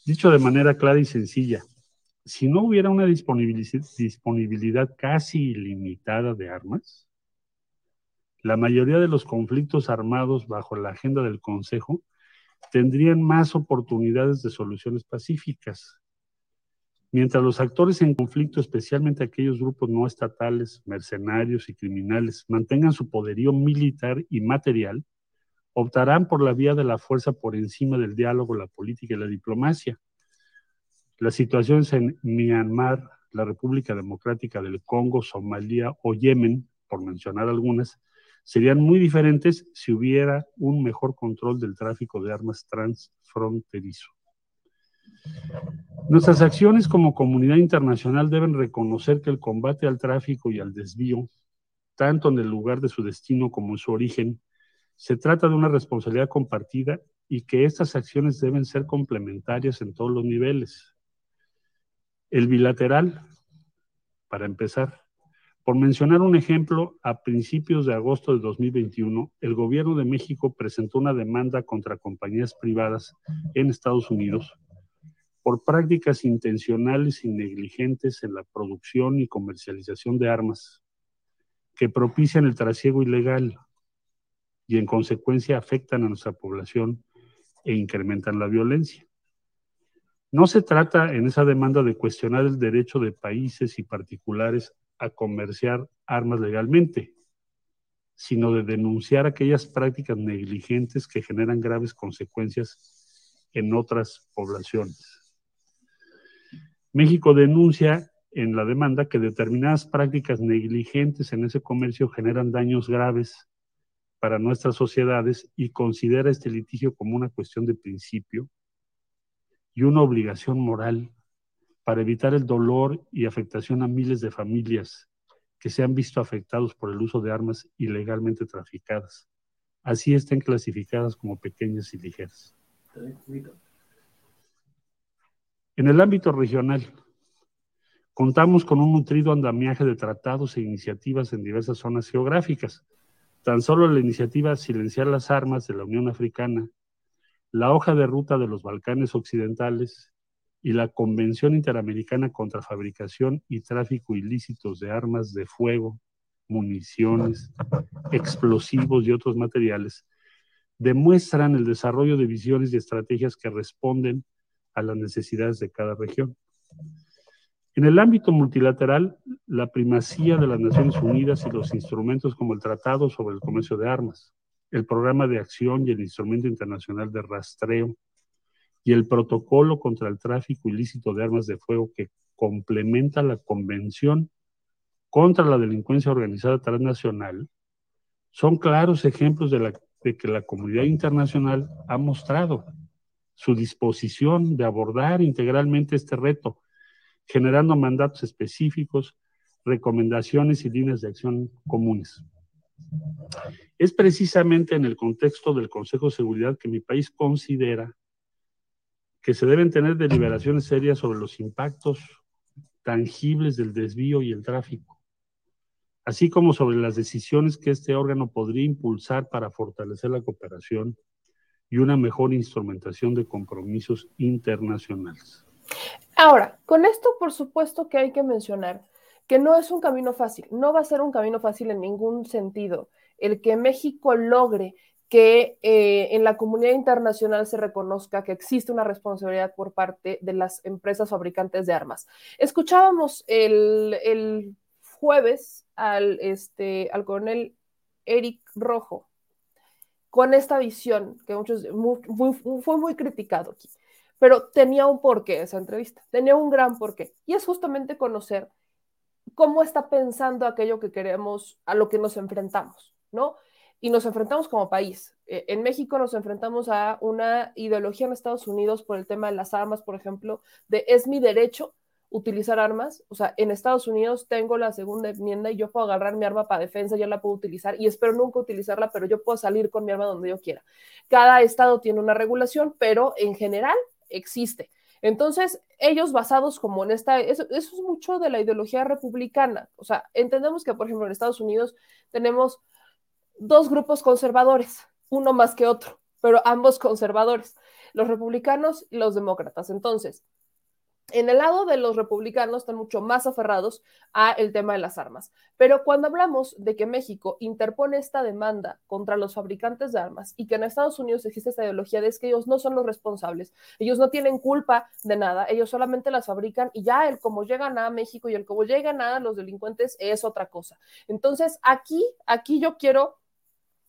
Dicho de manera clara y sencilla, si no hubiera una disponibilidad casi ilimitada de armas, la mayoría de los conflictos armados bajo la agenda del Consejo tendrían más oportunidades de soluciones pacíficas. Mientras los actores en conflicto, especialmente aquellos grupos no estatales, mercenarios y criminales, mantengan su poderío militar y material, optarán por la vía de la fuerza por encima del diálogo, la política y la diplomacia. Las situaciones en Myanmar, la República Democrática del Congo, Somalia o Yemen, por mencionar algunas, serían muy diferentes si hubiera un mejor control del tráfico de armas transfronterizo. Nuestras acciones como comunidad internacional deben reconocer que el combate al tráfico y al desvío, tanto en el lugar de su destino como en su origen, se trata de una responsabilidad compartida y que estas acciones deben ser complementarias en todos los niveles. El bilateral, para empezar, Por mencionar un ejemplo, a principios de agosto de 2021, el gobierno de México presentó una demanda contra compañías privadas en Estados Unidos por prácticas intencionales y negligentes en la producción y comercialización de armas que propician el trasiego ilegal y en consecuencia afectan a nuestra población e incrementan la violencia. No se trata en esa demanda de cuestionar el derecho de países y particulares a comerciar armas legalmente, sino de denunciar aquellas prácticas negligentes que generan graves consecuencias en otras poblaciones. México denuncia en la demanda que determinadas prácticas negligentes en ese comercio generan daños graves para nuestras sociedades y considera este litigio como una cuestión de principio y una obligación moral para evitar el dolor y afectación a miles de familias que se han visto afectados por el uso de armas ilegalmente traficadas. Así estén clasificadas como pequeñas y ligeras. En el ámbito regional, contamos con un nutrido andamiaje de tratados e iniciativas en diversas zonas geográficas. Tan solo la iniciativa Silenciar las Armas de la Unión Africana, la hoja de ruta de los Balcanes Occidentales y la Convención Interamericana contra Fabricación y Tráfico Ilícitos de Armas de Fuego, Municiones, Explosivos y otros materiales, demuestran el desarrollo de visiones y estrategias que responden a las necesidades de cada región. En el ámbito multilateral, la primacía de las Naciones Unidas y los instrumentos como el Tratado sobre el Comercio de Armas, el Programa de Acción y el Instrumento Internacional de Rastreo y el protocolo contra el tráfico ilícito de armas de fuego que complementa la Convención contra la Delincuencia Organizada Transnacional, son claros ejemplos de, de que la comunidad internacional ha mostrado su disposición de abordar integralmente este reto, generando mandatos específicos, recomendaciones y líneas de acción comunes. Es precisamente en el contexto del Consejo de Seguridad que mi país considera que se deben tener deliberaciones serias sobre los impactos tangibles del desvío y el tráfico, así como sobre las decisiones que este órgano podría impulsar para fortalecer la cooperación y una mejor instrumentación de compromisos internacionales. Ahora, con esto por supuesto que hay que mencionar que no es un camino fácil, no va a ser un camino fácil en ningún sentido el que México logre que eh, en la comunidad internacional se reconozca que existe una responsabilidad por parte de las empresas fabricantes de armas. Escuchábamos el, jueves al, este, al coronel Eric Rojo con esta visión que muchos fue muy criticado aquí, pero tenía un porqué esa entrevista, tenía un gran porqué y es justamente conocer cómo está pensando aquello que queremos, a lo que nos enfrentamos, ¿no? y nos enfrentamos como país. Eh, en México nos enfrentamos a una ideología en Estados Unidos por el tema de las armas, por ejemplo, de es mi derecho utilizar armas. O sea, en Estados Unidos tengo la segunda enmienda y yo puedo agarrar mi arma para defensa, yo la puedo utilizar y espero nunca utilizarla, pero yo puedo salir con mi arma donde yo quiera. Cada estado tiene una regulación, pero en general existe. Entonces, ellos basados como en esta, eso, eso, es mucho de la ideología republicana. O sea, entendemos que, por ejemplo, en Estados Unidos tenemos dos grupos conservadores, uno más que otro, pero ambos conservadores, los republicanos y los demócratas. Entonces, en el lado de los republicanos están mucho más aferrados a el tema de las armas. Pero cuando hablamos de que México interpone esta demanda contra los fabricantes de armas y que en Estados Unidos existe esta ideología de que ellos no son los responsables, ellos no tienen culpa de nada, ellos solamente las fabrican y ya el cómo llegan a México y el cómo llegan a los delincuentes es otra cosa. Entonces, aquí, aquí yo quiero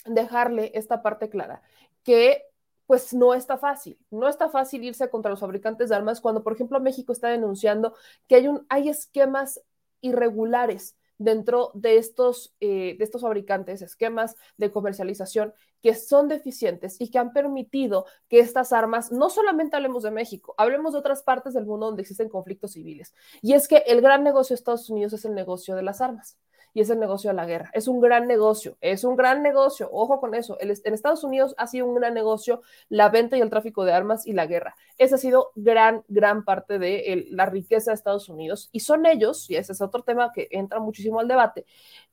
dejarle esta parte clara, que pues no está fácil, no está fácil irse contra los fabricantes de armas cuando, por ejemplo, México está denunciando que hay, un, hay esquemas irregulares dentro de estos, eh, de estos fabricantes, esquemas de comercialización que son deficientes y que han permitido que estas armas, no solamente hablemos de México, hablemos de otras partes del mundo donde existen conflictos civiles. Y es que el gran negocio de Estados Unidos es el negocio de las armas y es el negocio de la guerra. Es un gran negocio, es un gran negocio, ojo con eso. en Estados Unidos ha sido un gran negocio la venta y el tráfico de armas y la guerra. Esa ha sido gran, gran parte de la riqueza de Estados Unidos y son ellos, y ese es otro tema que entra muchísimo al debate,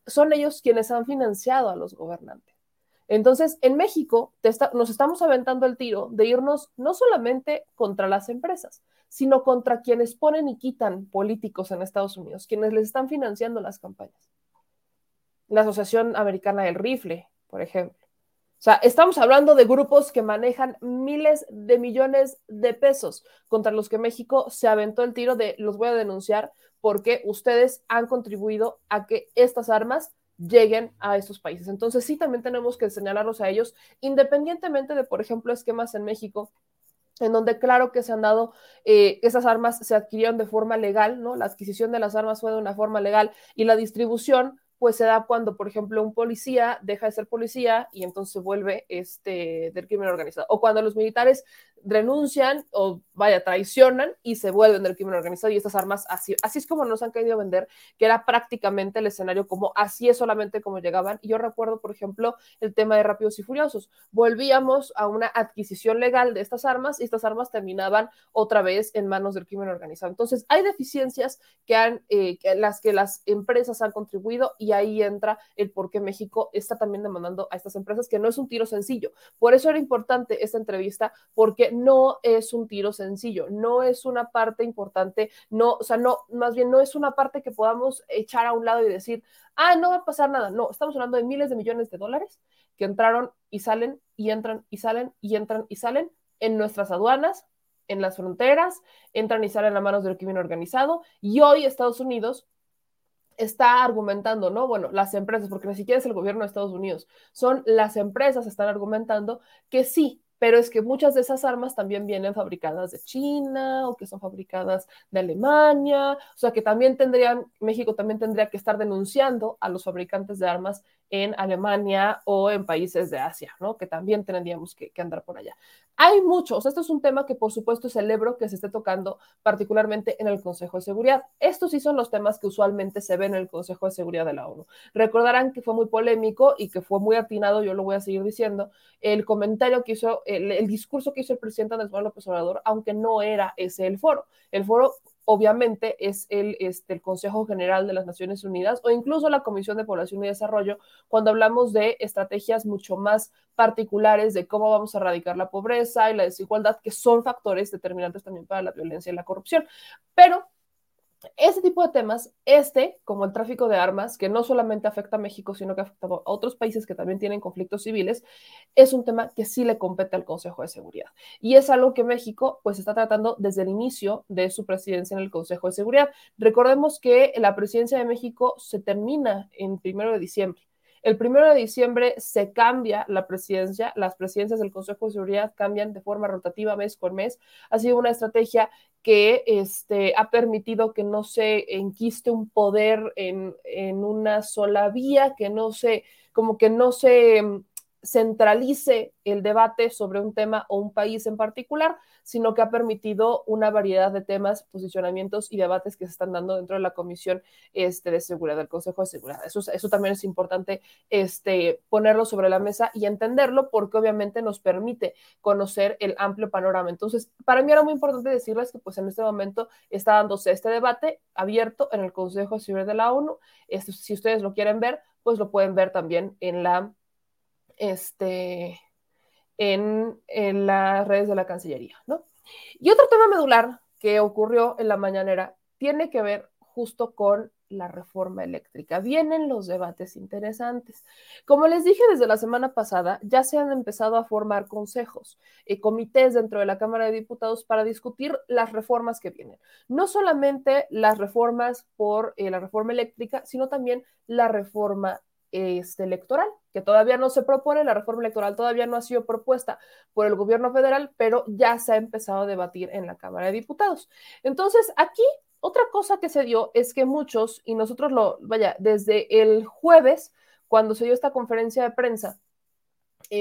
son ellos quienes han financiado a los gobernantes. Entonces, en México nos estamos aventando el tiro de irnos no solamente contra las empresas, sino contra quienes ponen y quitan políticos en Estados Unidos, quienes les están financiando las campañas. La Asociación Americana del Rifle, por ejemplo. O sea, estamos hablando de grupos que manejan miles de millones de pesos contra los que México se aventó el tiro de los voy a denunciar porque ustedes han contribuido a que estas armas lleguen a estos países. Entonces sí, también tenemos que señalarlos a ellos, independientemente de, por ejemplo, esquemas en México en donde claro que se han dado, eh, esas armas se adquirieron de forma legal, ¿no? La adquisición de las armas fue de una forma legal y la distribución pues se da cuando, por ejemplo, un policía deja de ser policía y entonces vuelve este, del crimen organizado. O cuando los militares renuncian o vaya, traicionan y se vuelven del crimen organizado y estas armas así, así es como nos han querido vender, que era prácticamente el escenario como así es solamente como llegaban. Y yo recuerdo, por ejemplo, el tema de Rápidos y Furiosos. Volvíamos a una adquisición legal de estas armas y estas armas terminaban otra vez en manos del crimen organizado. Entonces, hay deficiencias que han, eh, las que las empresas han contribuido y ahí entra el por qué México está también demandando a estas empresas, que no es un tiro sencillo. Por eso era importante esta entrevista, porque no es un tiro sencillo, no es una parte importante, no, o sea, no, más bien no es una parte que podamos echar a un lado y decir, ah, no va a pasar nada. No, estamos hablando de miles de millones de dólares que entraron y salen y entran y salen y entran y salen en nuestras aduanas, en las fronteras, entran y salen a manos del crimen organizado y hoy Estados Unidos está argumentando, ¿no? Bueno, las empresas, porque ni siquiera es el gobierno de Estados Unidos, son las empresas están argumentando que sí, pero es que muchas de esas armas también vienen fabricadas de China o que son fabricadas de Alemania, o sea que también tendrían, México también tendría que estar denunciando a los fabricantes de armas en Alemania o en países de Asia, ¿no? Que también tendríamos que, andar por allá. Hay muchos, esto es un tema que por supuesto celebro que se esté tocando particularmente en el Consejo de Seguridad. Estos sí son los temas que usualmente se ven en el Consejo de Seguridad de la ONU. Recordarán que fue muy polémico y que fue muy atinado, yo lo voy a seguir diciendo, el comentario que hizo, el, el discurso que hizo el presidente Andrés Manuel López Obrador, aunque no era ese el foro. El foro obviamente es el, este, el Consejo General de las Naciones Unidas o incluso la Comisión de Población y Desarrollo cuando hablamos de estrategias mucho más particulares de cómo vamos a erradicar la pobreza y la desigualdad, que son factores determinantes también para la violencia y la corrupción. Pero ese tipo de temas, este, como el tráfico de armas, que no solamente afecta a México, sino que ha afectado a otros países que también tienen conflictos civiles, es un tema que sí le compete al Consejo de Seguridad. Y es algo que México pues está tratando desde el inicio de su presidencia en el Consejo de Seguridad. Recordemos que la presidencia de México se termina en primero de diciembre. El primero de diciembre se cambia la presidencia, las presidencias del Consejo de Seguridad cambian de forma rotativa mes con mes. Ha sido una estrategia que este, ha permitido que no se enquiste un poder en, en una sola vía, que no se, como que no se mm, centralice el debate sobre un tema o un país en particular, sino que ha permitido una variedad de temas, posicionamientos y debates que se están dando dentro de la Comisión este, de Seguridad, del Consejo de Seguridad. Eso, también es importante este, ponerlo sobre la mesa y entenderlo porque obviamente nos permite conocer el amplio panorama. Entonces, para mí era muy importante decirles que pues en este momento está dándose este debate abierto en el Consejo de Seguridad de la ONU. Este, si ustedes lo quieren ver, pues lo pueden ver también en la este, en, en las redes de la Cancillería, ¿no? Y otro tema medular que ocurrió en la mañanera tiene que ver justo con la reforma eléctrica. Vienen los debates interesantes. Como les dije desde la semana pasada, ya se han empezado a formar consejos y comités dentro de la Cámara de Diputados para discutir las reformas que vienen. No solamente las reformas por eh, la reforma eléctrica, sino también la reforma este, electoral, que todavía no se propone, la reforma electoral todavía no ha sido propuesta por el gobierno federal, pero ya se ha empezado a debatir en la Cámara de Diputados. Entonces, aquí otra cosa que se dio es que muchos, y nosotros lo, vaya, desde el jueves, cuando se dio esta conferencia de prensa,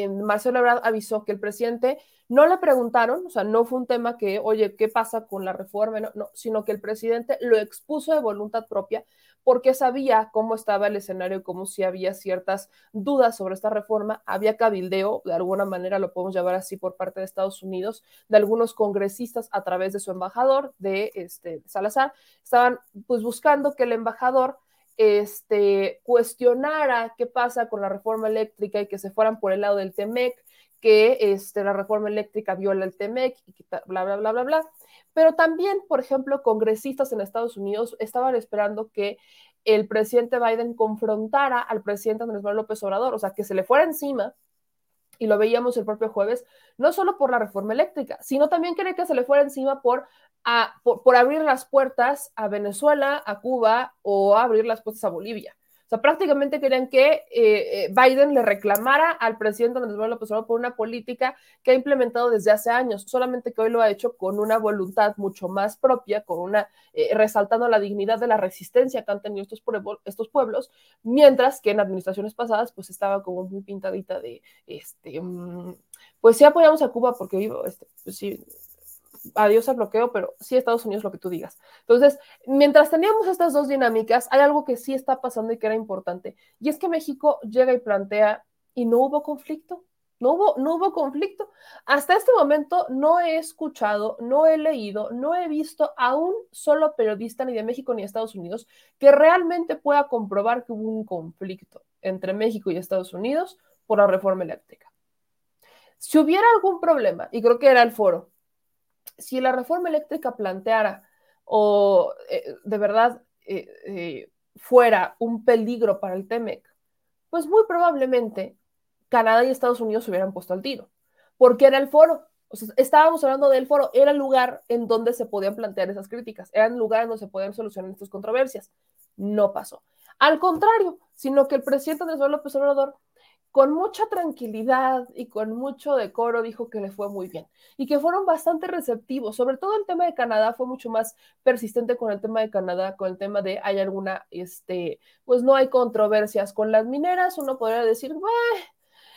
Marcelo Ebrard avisó que el presidente no le preguntaron, o sea, no fue un tema que, oye, ¿qué pasa con la reforma? No, no, sino que el presidente lo expuso de voluntad propia porque sabía cómo estaba el escenario, como si había ciertas dudas sobre esta reforma, había cabildeo, de alguna manera lo podemos llamar así por parte de Estados Unidos, de algunos congresistas a través de su embajador, de este, Salazar, estaban pues buscando que el embajador este, cuestionara qué pasa con la reforma eléctrica y que se fueran por el lado del TEMEC, que este, la reforma eléctrica viola el TEMEC y que bla, bla, bla, bla, bla. Pero también, por ejemplo, congresistas en Estados Unidos estaban esperando que el presidente Biden confrontara al presidente Andrés Manuel López Obrador, o sea, que se le fuera encima, y lo veíamos el propio jueves, no solo por la reforma eléctrica, sino también quería que se le fuera encima por, por, por abrir las puertas a Venezuela, a Cuba o abrir las puertas a Bolivia sea, prácticamente querían que eh, eh, Biden le reclamara al presidente Andrés Manuel López Obrador por una política que ha implementado desde hace años, solamente que hoy lo ha hecho con una voluntad mucho más propia, con una eh, resaltando la dignidad de la resistencia que han tenido estos, estos pueblos, mientras que en administraciones pasadas pues estaba como muy pintadita de este mm, pues sí apoyamos a Cuba porque vivo, este, pues sí, adiós al bloqueo, pero sí Estados Unidos lo que tú digas. Entonces, mientras teníamos estas dos dinámicas, hay algo que sí está pasando y que era importante, y es que México llega y plantea, y no hubo conflicto, no hubo, no hubo conflicto. Hasta este momento no he escuchado, no he leído, no he visto a un solo periodista ni de México ni de Estados Unidos que realmente pueda comprobar que hubo un conflicto entre México y Estados Unidos por la reforma eléctrica. Si hubiera algún problema, y creo que era el foro, si la reforma eléctrica planteara o eh, de verdad eh, eh, fuera un peligro para el TEMEC, pues muy probablemente Canadá y Estados Unidos se hubieran puesto al tiro, porque era el foro. Estábamos hablando del foro, era el lugar en donde se podían plantear esas críticas, era el lugar en donde se podían solucionar estas controversias. No pasó. Al contrario, sino que el presidente Andrés Manuel López Obrador con mucha tranquilidad y con mucho decoro dijo que le fue muy bien y que fueron bastante receptivos. Sobre todo el tema de Canadá fue mucho más persistente con el tema de Canadá, con el tema de hay alguna, este, pues no hay controversias con las mineras. Uno podría decir,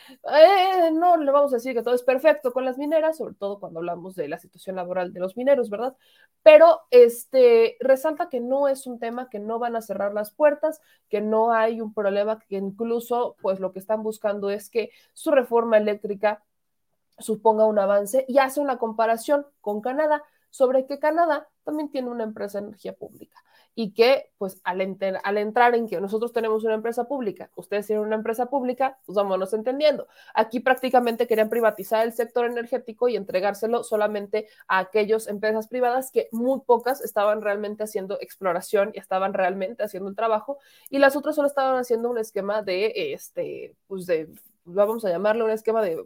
eh, no le vamos a decir que todo es perfecto con las mineras, sobre todo cuando hablamos de la situación laboral de los mineros, ¿verdad? Pero este resalta que no es un tema que no van a cerrar las puertas, que no hay un problema, que incluso pues lo que están buscando es que su reforma eléctrica suponga un avance y hace una comparación con Canadá sobre que Canadá también tiene una empresa de energía pública y que pues al, al, entrar en que nosotros tenemos una empresa pública, ustedes tienen una empresa pública, pues vámonos entendiendo. Aquí prácticamente querían privatizar el sector energético y entregárselo solamente a aquellas empresas privadas que muy pocas estaban realmente haciendo exploración y estaban realmente haciendo el trabajo y las otras solo estaban haciendo un esquema de, este, pues de, vamos a llamarlo un esquema de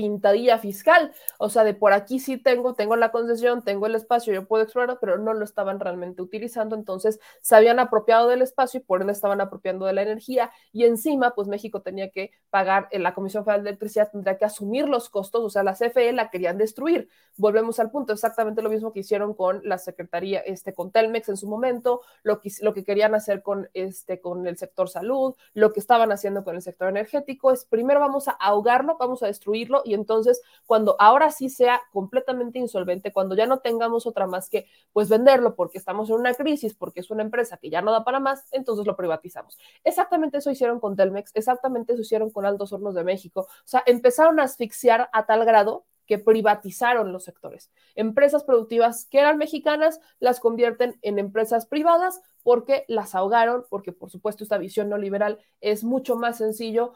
pintadilla fiscal, o sea, de por aquí sí tengo, tengo la concesión, tengo el espacio, yo puedo explorar, pero no lo estaban realmente utilizando, entonces se habían apropiado del espacio y por ende estaban apropiando de la energía. Y encima, pues México tenía que pagar, en la Comisión Federal de Electricidad tendría que asumir los costos, o sea, la CFE la querían destruir. Volvemos al punto, exactamente lo mismo que hicieron con la Secretaría, este, con Telmex en su momento, lo que, lo que querían hacer con, este, con el sector salud, lo que estaban haciendo con el sector energético, es primero vamos a ahogarlo, vamos a destruirlo y entonces cuando ahora sí sea completamente insolvente, cuando ya no tengamos otra más que pues venderlo porque estamos en una crisis, porque es una empresa que ya no da para más, entonces lo privatizamos. Exactamente eso hicieron con Telmex, exactamente eso hicieron con Altos Hornos de México. O sea, empezaron a asfixiar a tal grado que privatizaron los sectores. Empresas productivas que eran mexicanas las convierten en empresas privadas porque las ahogaron, porque por supuesto esta visión no liberal es mucho más sencillo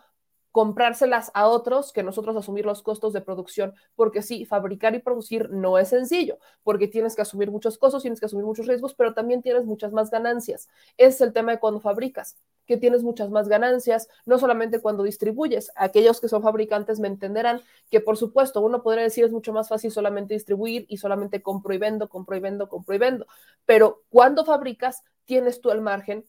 comprárselas a otros que nosotros asumir los costos de producción, porque sí, fabricar y producir no es sencillo, porque tienes que asumir muchos costos, tienes que asumir muchos riesgos, pero también tienes muchas más ganancias. es el tema de cuando fabricas, que tienes muchas más ganancias, no solamente cuando distribuyes. Aquellos que son fabricantes me entenderán que, por supuesto, uno podría decir es mucho más fácil solamente distribuir y solamente compro y vendo, compro y vendo, compro y vendo, pero cuando fabricas, tienes tú el margen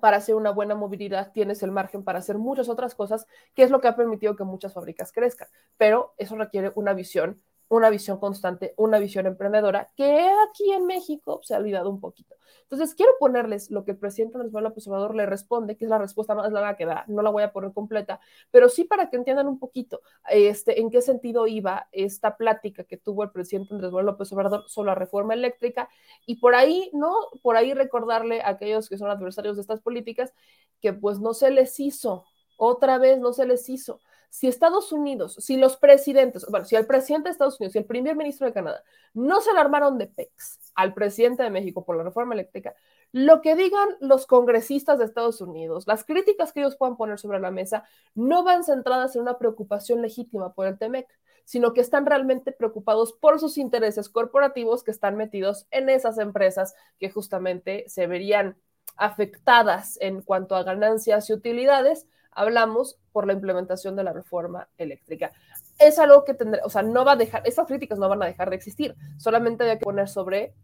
para hacer una buena movilidad tienes el margen para hacer muchas otras cosas, que es lo que ha permitido que muchas fábricas crezcan. Pero eso requiere una visión una visión constante, una visión emprendedora, que aquí en México se ha olvidado un poquito. Entonces, quiero ponerles lo que el presidente Andrés Manuel López Obrador le responde, que es la respuesta más larga que da, no la voy a poner completa, pero sí para que entiendan un poquito este, en qué sentido iba esta plática que tuvo el presidente Andrés Manuel López Obrador sobre la reforma eléctrica, y por ahí, ¿no? Por ahí recordarle a aquellos que son adversarios de estas políticas que pues no se les hizo, otra vez no se les hizo si Estados Unidos, si los presidentes, bueno, si el presidente de Estados Unidos y el primer ministro de Canadá no se le armaron de PEX al presidente de México por la reforma eléctrica, lo que digan los congresistas de Estados Unidos, las críticas que ellos puedan poner sobre la mesa, no van centradas en una preocupación legítima por el TEMEC, sino que están realmente preocupados por sus intereses corporativos que están metidos en esas empresas que justamente se verían afectadas en cuanto a ganancias y utilidades hablamos por la implementación de la reforma eléctrica. Es algo que tendrá, o sea, no va a dejar, estas críticas no van a dejar de existir, solamente hay que poner sobre,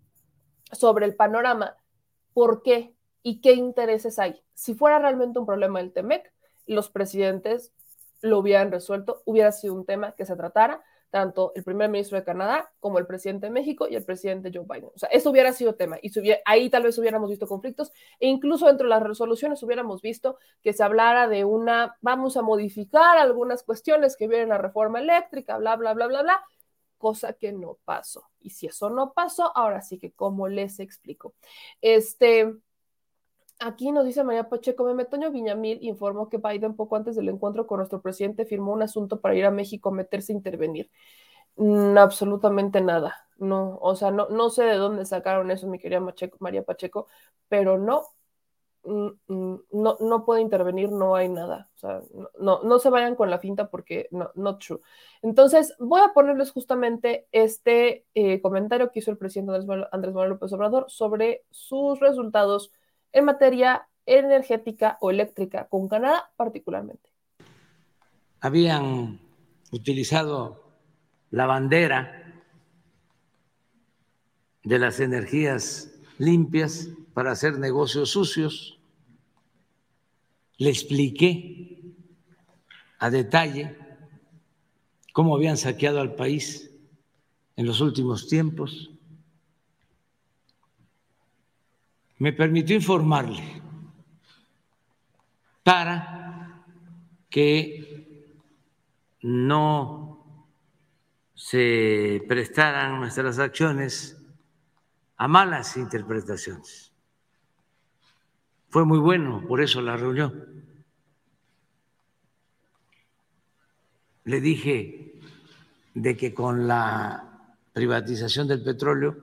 sobre el panorama por qué y qué intereses hay. Si fuera realmente un problema del TEMEC, los presidentes lo hubieran resuelto, hubiera sido un tema que se tratara, tanto el primer ministro de Canadá como el presidente de México y el presidente Joe Biden. O sea, eso hubiera sido tema y ahí tal vez hubiéramos visto conflictos e incluso dentro de las resoluciones hubiéramos visto que se hablara de una, vamos a modificar algunas cuestiones que vienen la reforma eléctrica, bla, bla, bla, bla, bla, cosa que no pasó. Y si eso no pasó, ahora sí que como les explico. Este, Aquí nos dice María Pacheco, Meme Toño Viñamil informó que Biden poco antes del encuentro con nuestro presidente firmó un asunto para ir a México a meterse a intervenir. Mm, absolutamente nada. No, o sea, no, no sé de dónde sacaron eso, mi querida María Pacheco, pero no, mm, mm, no, no puede intervenir, no hay nada. O sea, no, no, se vayan con la finta porque no, no true. Entonces, voy a ponerles justamente este eh, comentario que hizo el presidente Andrés Manuel López Obrador sobre sus resultados en materia energética o eléctrica con Canadá particularmente. Habían utilizado la bandera de las energías limpias para hacer negocios sucios. Le expliqué a detalle cómo habían saqueado al país en los últimos tiempos me permitió informarle para que no se prestaran nuestras acciones a malas interpretaciones. Fue muy bueno, por eso la reunión. Le dije de que con la privatización del petróleo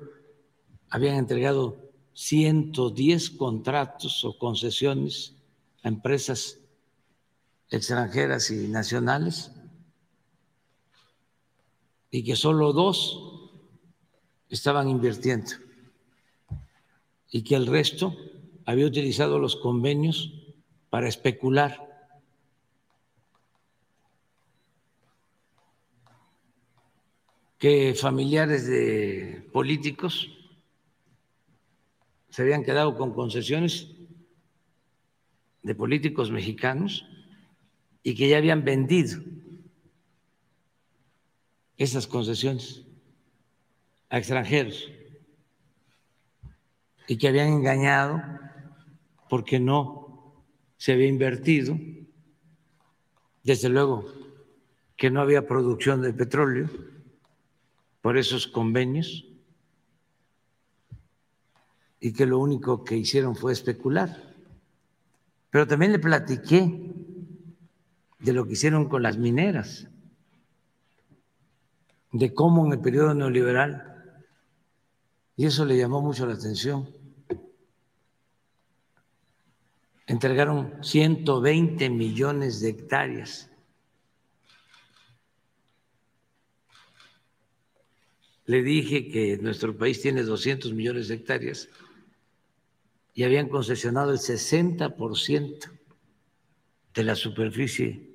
habían entregado 110 contratos o concesiones a empresas extranjeras y nacionales y que solo dos estaban invirtiendo y que el resto había utilizado los convenios para especular. que familiares de políticos se habían quedado con concesiones de políticos mexicanos y que ya habían vendido esas concesiones a extranjeros y que habían engañado porque no se había invertido, desde luego que no había producción de petróleo por esos convenios y que lo único que hicieron fue especular. Pero también le platiqué de lo que hicieron con las mineras, de cómo en el periodo neoliberal, y eso le llamó mucho la atención, entregaron 120 millones de hectáreas. Le dije que nuestro país tiene 200 millones de hectáreas y habían concesionado el 60% de la superficie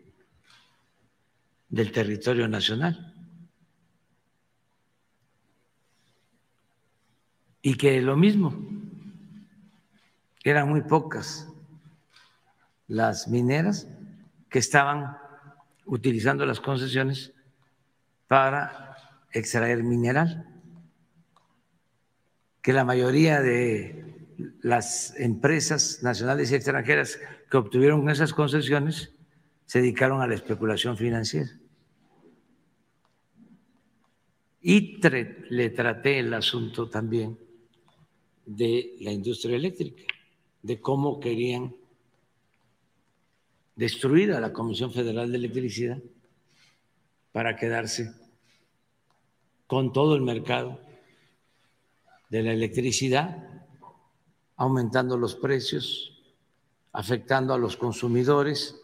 del territorio nacional. Y que lo mismo, eran muy pocas las mineras que estaban utilizando las concesiones para extraer mineral, que la mayoría de las empresas nacionales y extranjeras que obtuvieron esas concesiones se dedicaron a la especulación financiera. Y le traté el asunto también de la industria eléctrica, de cómo querían destruir a la Comisión Federal de Electricidad para quedarse con todo el mercado de la electricidad, aumentando los precios, afectando a los consumidores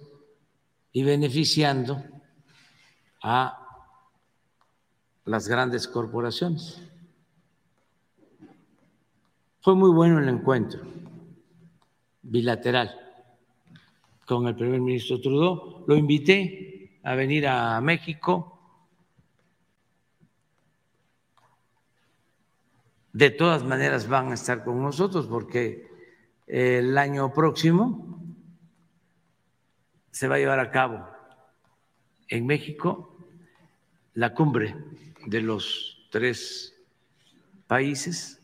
y beneficiando a las grandes corporaciones. Fue muy bueno el encuentro bilateral con el primer ministro Trudeau. Lo invité a venir a México. De todas maneras van a estar con nosotros porque el año próximo se va a llevar a cabo en México la cumbre de los tres países.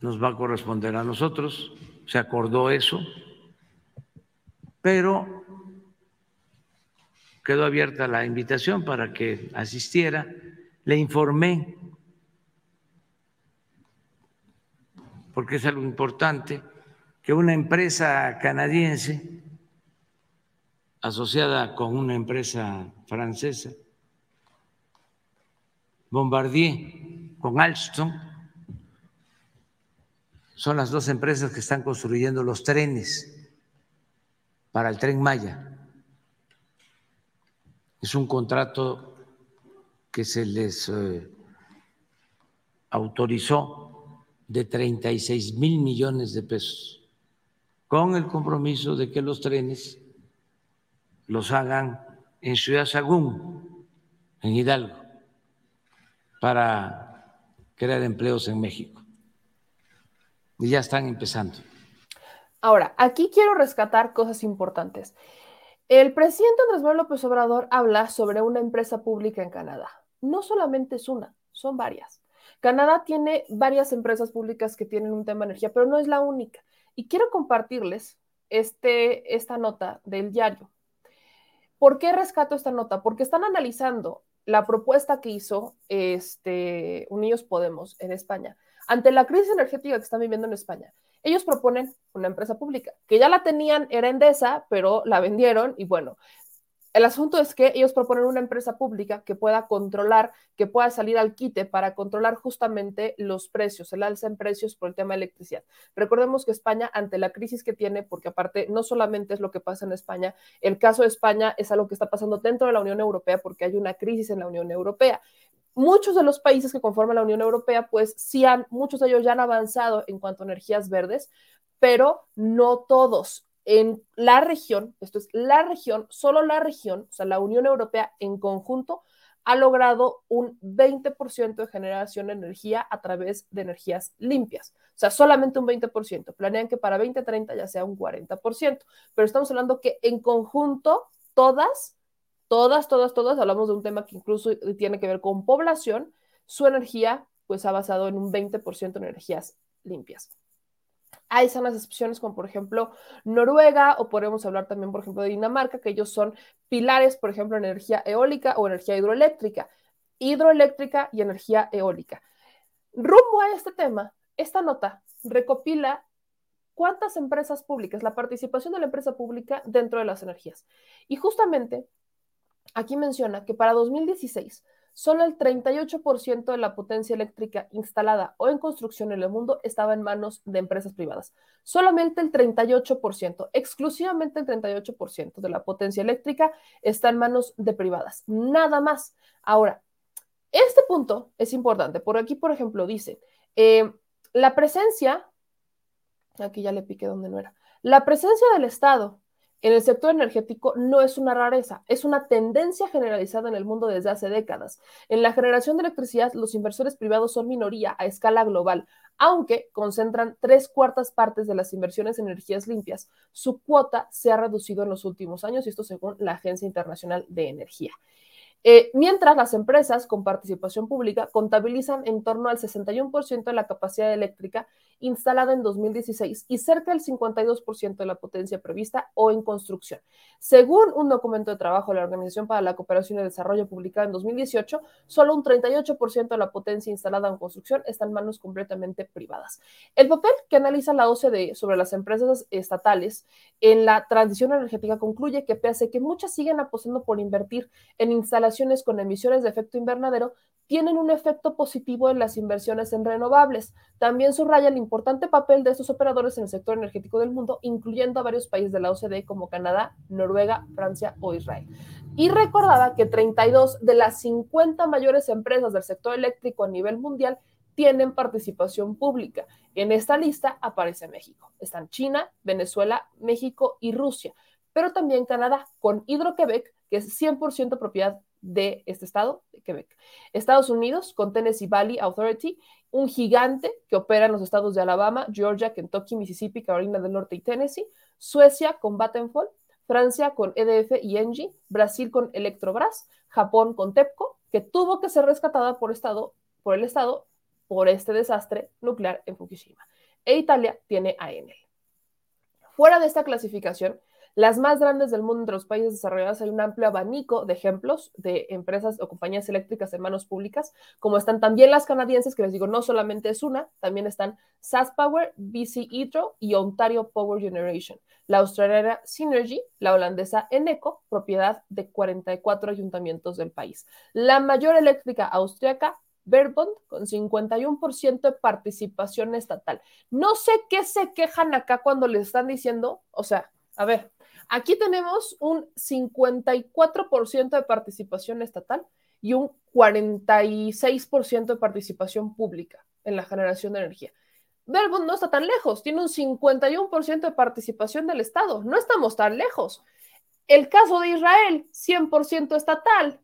Nos va a corresponder a nosotros, se acordó eso, pero quedó abierta la invitación para que asistiera. Le informé, porque es algo importante, que una empresa canadiense asociada con una empresa francesa, Bombardier con Alstom, son las dos empresas que están construyendo los trenes para el tren Maya. Es un contrato que se les eh, autorizó de 36 mil millones de pesos, con el compromiso de que los trenes los hagan en Ciudad Sagún, en Hidalgo, para crear empleos en México. Y ya están empezando. Ahora, aquí quiero rescatar cosas importantes. El presidente Andrés Manuel López Obrador habla sobre una empresa pública en Canadá. No solamente es una, son varias. Canadá tiene varias empresas públicas que tienen un tema de energía, pero no es la única. Y quiero compartirles este, esta nota del diario ¿Por qué rescato esta nota? Porque están analizando la propuesta que hizo este, Unidos Podemos en España ante la crisis energética que están viviendo en España. Ellos proponen una empresa pública, que ya la tenían, era Endesa, pero la vendieron y bueno, el asunto es que ellos proponen una empresa pública que pueda controlar, que pueda salir al quite para controlar justamente los precios, el alza en precios por el tema de electricidad. Recordemos que España, ante la crisis que tiene, porque aparte no solamente es lo que pasa en España, el caso de España es algo que está pasando dentro de la Unión Europea porque hay una crisis en la Unión Europea. Muchos de los países que conforman la Unión Europea, pues sí han, muchos de ellos ya han avanzado en cuanto a energías verdes, pero no todos en la región, esto es la región, solo la región, o sea, la Unión Europea en conjunto, ha logrado un 20% de generación de energía a través de energías limpias. O sea, solamente un 20%. Planean que para 2030 ya sea un 40%. Pero estamos hablando que en conjunto, todas, todas, todas, todas, hablamos de un tema que incluso tiene que ver con población, su energía pues ha basado en un 20% en energías limpias. Hay sanas excepciones como por ejemplo Noruega o podemos hablar también por ejemplo de Dinamarca, que ellos son pilares, por ejemplo, en energía eólica o energía hidroeléctrica, hidroeléctrica y energía eólica. Rumbo a este tema, esta nota recopila cuántas empresas públicas, la participación de la empresa pública dentro de las energías. Y justamente aquí menciona que para 2016 solo el 38% de la potencia eléctrica instalada o en construcción en el mundo estaba en manos de empresas privadas. Solamente el 38%, exclusivamente el 38% de la potencia eléctrica está en manos de privadas. Nada más. Ahora, este punto es importante, por aquí, por ejemplo, dice, eh, la presencia, aquí ya le piqué donde no era, la presencia del Estado en el sector energético no es una rareza, es una tendencia generalizada en el mundo desde hace décadas. En la generación de electricidad, los inversores privados son minoría a escala global, aunque concentran tres cuartas partes de las inversiones en energías limpias. Su cuota se ha reducido en los últimos años, y esto según la Agencia Internacional de Energía. Eh, mientras las empresas con participación pública contabilizan en torno al 61% de la capacidad eléctrica instalada en 2016 y cerca del 52% de la potencia prevista o en construcción. Según un documento de trabajo de la Organización para la Cooperación y Desarrollo publicado en 2018, solo un 38% de la potencia instalada en construcción está en manos completamente privadas. El papel que analiza la OCDE sobre las empresas estatales en la transición energética concluye que pese a que muchas siguen apostando por invertir en instalaciones con emisiones de efecto invernadero, tienen un efecto positivo en las inversiones en renovables. También subraya el importante papel de estos operadores en el sector energético del mundo, incluyendo a varios países de la OCDE como Canadá, Noruega, Francia o Israel. Y recordaba que 32 de las 50 mayores empresas del sector eléctrico a nivel mundial tienen participación pública. En esta lista aparece México. Están China, Venezuela, México y Rusia, pero también Canadá, con Hidro-Quebec, que es 100% propiedad de este estado, de Quebec. Estados Unidos, con Tennessee Valley Authority, un gigante que opera en los estados de Alabama, Georgia, Kentucky, Mississippi, Carolina del Norte y Tennessee. Suecia, con Vattenfall. Francia, con EDF y Engie. Brasil, con Electrobras. Japón, con TEPCO, que tuvo que ser rescatada por, estado, por el estado por este desastre nuclear en Fukushima. E Italia tiene a. Fuera de esta clasificación, las más grandes del mundo entre los países desarrollados hay un amplio abanico de ejemplos de empresas o compañías eléctricas en manos públicas, como están también las canadienses, que les digo, no solamente es una, también están SAS Power, BC Hydro y Ontario Power Generation, la australiana Synergy, la holandesa Eneco, propiedad de 44 ayuntamientos del país. La mayor eléctrica austriaca Verbond con 51% de participación estatal. No sé qué se quejan acá cuando les están diciendo, o sea, a ver, Aquí tenemos un 54% de participación estatal y un 46% de participación pública en la generación de energía. Verbund no está tan lejos, tiene un 51% de participación del Estado, no estamos tan lejos. El caso de Israel, 100% estatal.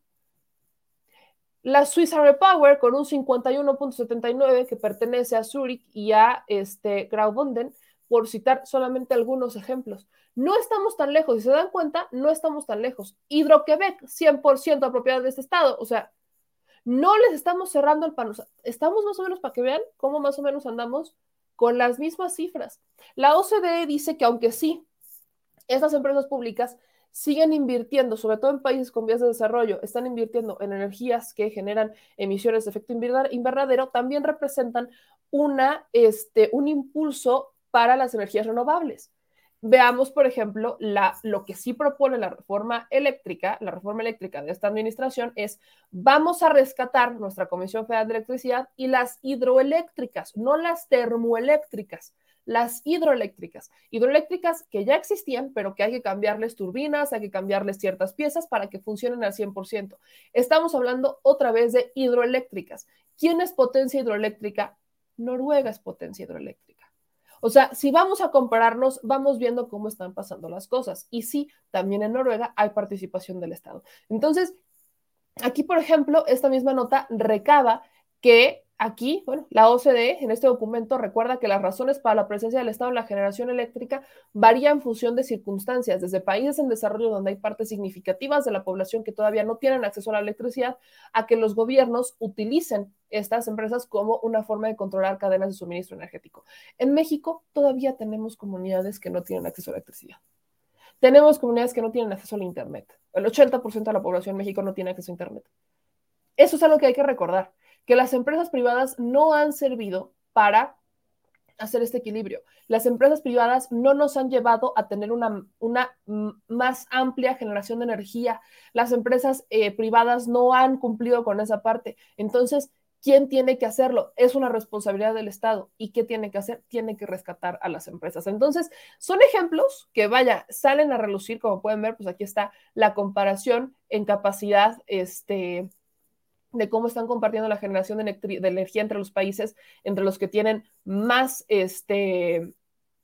La Suiza Repower con un 51.79 que pertenece a Zurich y a este, Graubünden, por citar solamente algunos ejemplos. No estamos tan lejos, si se dan cuenta, no estamos tan lejos. Hidroquebec, 100% a propiedad de este estado, o sea, no les estamos cerrando el pan, estamos más o menos para que vean cómo más o menos andamos con las mismas cifras. La OCDE dice que aunque sí, estas empresas públicas siguen invirtiendo, sobre todo en países con vías de desarrollo, están invirtiendo en energías que generan emisiones de efecto invernadero, también representan una, este, un impulso para las energías renovables. Veamos, por ejemplo, lo que sí propone la reforma eléctrica, la reforma eléctrica de esta administración es, vamos a rescatar nuestra Comisión Federal de Electricidad y las hidroeléctricas, no las termoeléctricas, las hidroeléctricas. Hidroeléctricas que ya existían, pero que hay que cambiarles turbinas, hay que cambiarles ciertas piezas para que funcionen al 100%. Estamos hablando otra vez de hidroeléctricas. ¿Quién es potencia hidroeléctrica? Noruega es potencia hidroeléctrica. O sea, si vamos a compararnos, vamos viendo cómo están pasando las cosas. Y sí, también en Noruega hay participación del Estado. Entonces, aquí, por ejemplo, esta misma nota recaba que Aquí, bueno, la OCDE en este documento recuerda que las razones para la presencia del Estado en la generación eléctrica varían en función de circunstancias, desde países en desarrollo donde hay partes significativas de la población que todavía no tienen acceso a la electricidad, a que los gobiernos utilicen estas empresas como una forma de controlar cadenas de suministro energético. En México todavía tenemos comunidades que no tienen acceso a la electricidad. Tenemos comunidades que no tienen acceso al Internet. El 80% de la población en México no tiene acceso a Internet. Eso es algo que hay que recordar que las empresas privadas no han servido para hacer este equilibrio. Las empresas privadas no nos han llevado a tener una, una más amplia generación de energía. Las empresas eh, privadas no han cumplido con esa parte. Entonces, ¿quién tiene que hacerlo? Es una responsabilidad del Estado. ¿Y qué tiene que hacer? Tiene que rescatar a las empresas. Entonces, son ejemplos que, vaya, salen a relucir, como pueden ver, pues aquí está la comparación en capacidad, este, de cómo están compartiendo la generación de, energía entre los países, entre los que tienen más este,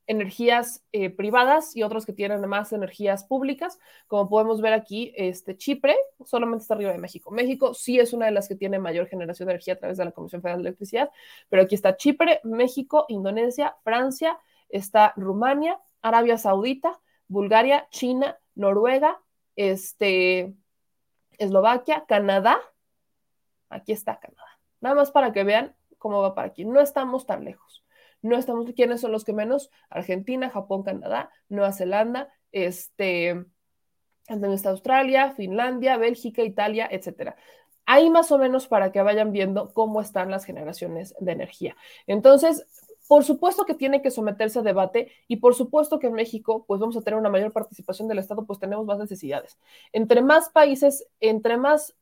energías eh, privadas y otros que tienen más energías públicas. Como podemos ver aquí, este, Chipre solamente está arriba de México. México sí es una de las que tiene mayor generación de energía a través de la Comisión Federal de Electricidad, pero aquí está Chipre, México, Indonesia, Francia, está Rumania, Arabia Saudita, Bulgaria, China, Noruega, este, Eslovaquia, Canadá. Aquí está Canadá. Nada más para que vean cómo va para aquí. No estamos tan lejos. No estamos, ¿quiénes son los que menos? Argentina, Japón, Canadá, Nueva Zelanda, este, está Australia, Finlandia, Bélgica, Italia, etcétera. Ahí más o menos para que vayan viendo cómo están las generaciones de energía. Entonces, por supuesto que tiene que someterse a debate y por supuesto que en México pues vamos a tener una mayor participación del Estado, pues tenemos más necesidades. Entre más países, entre más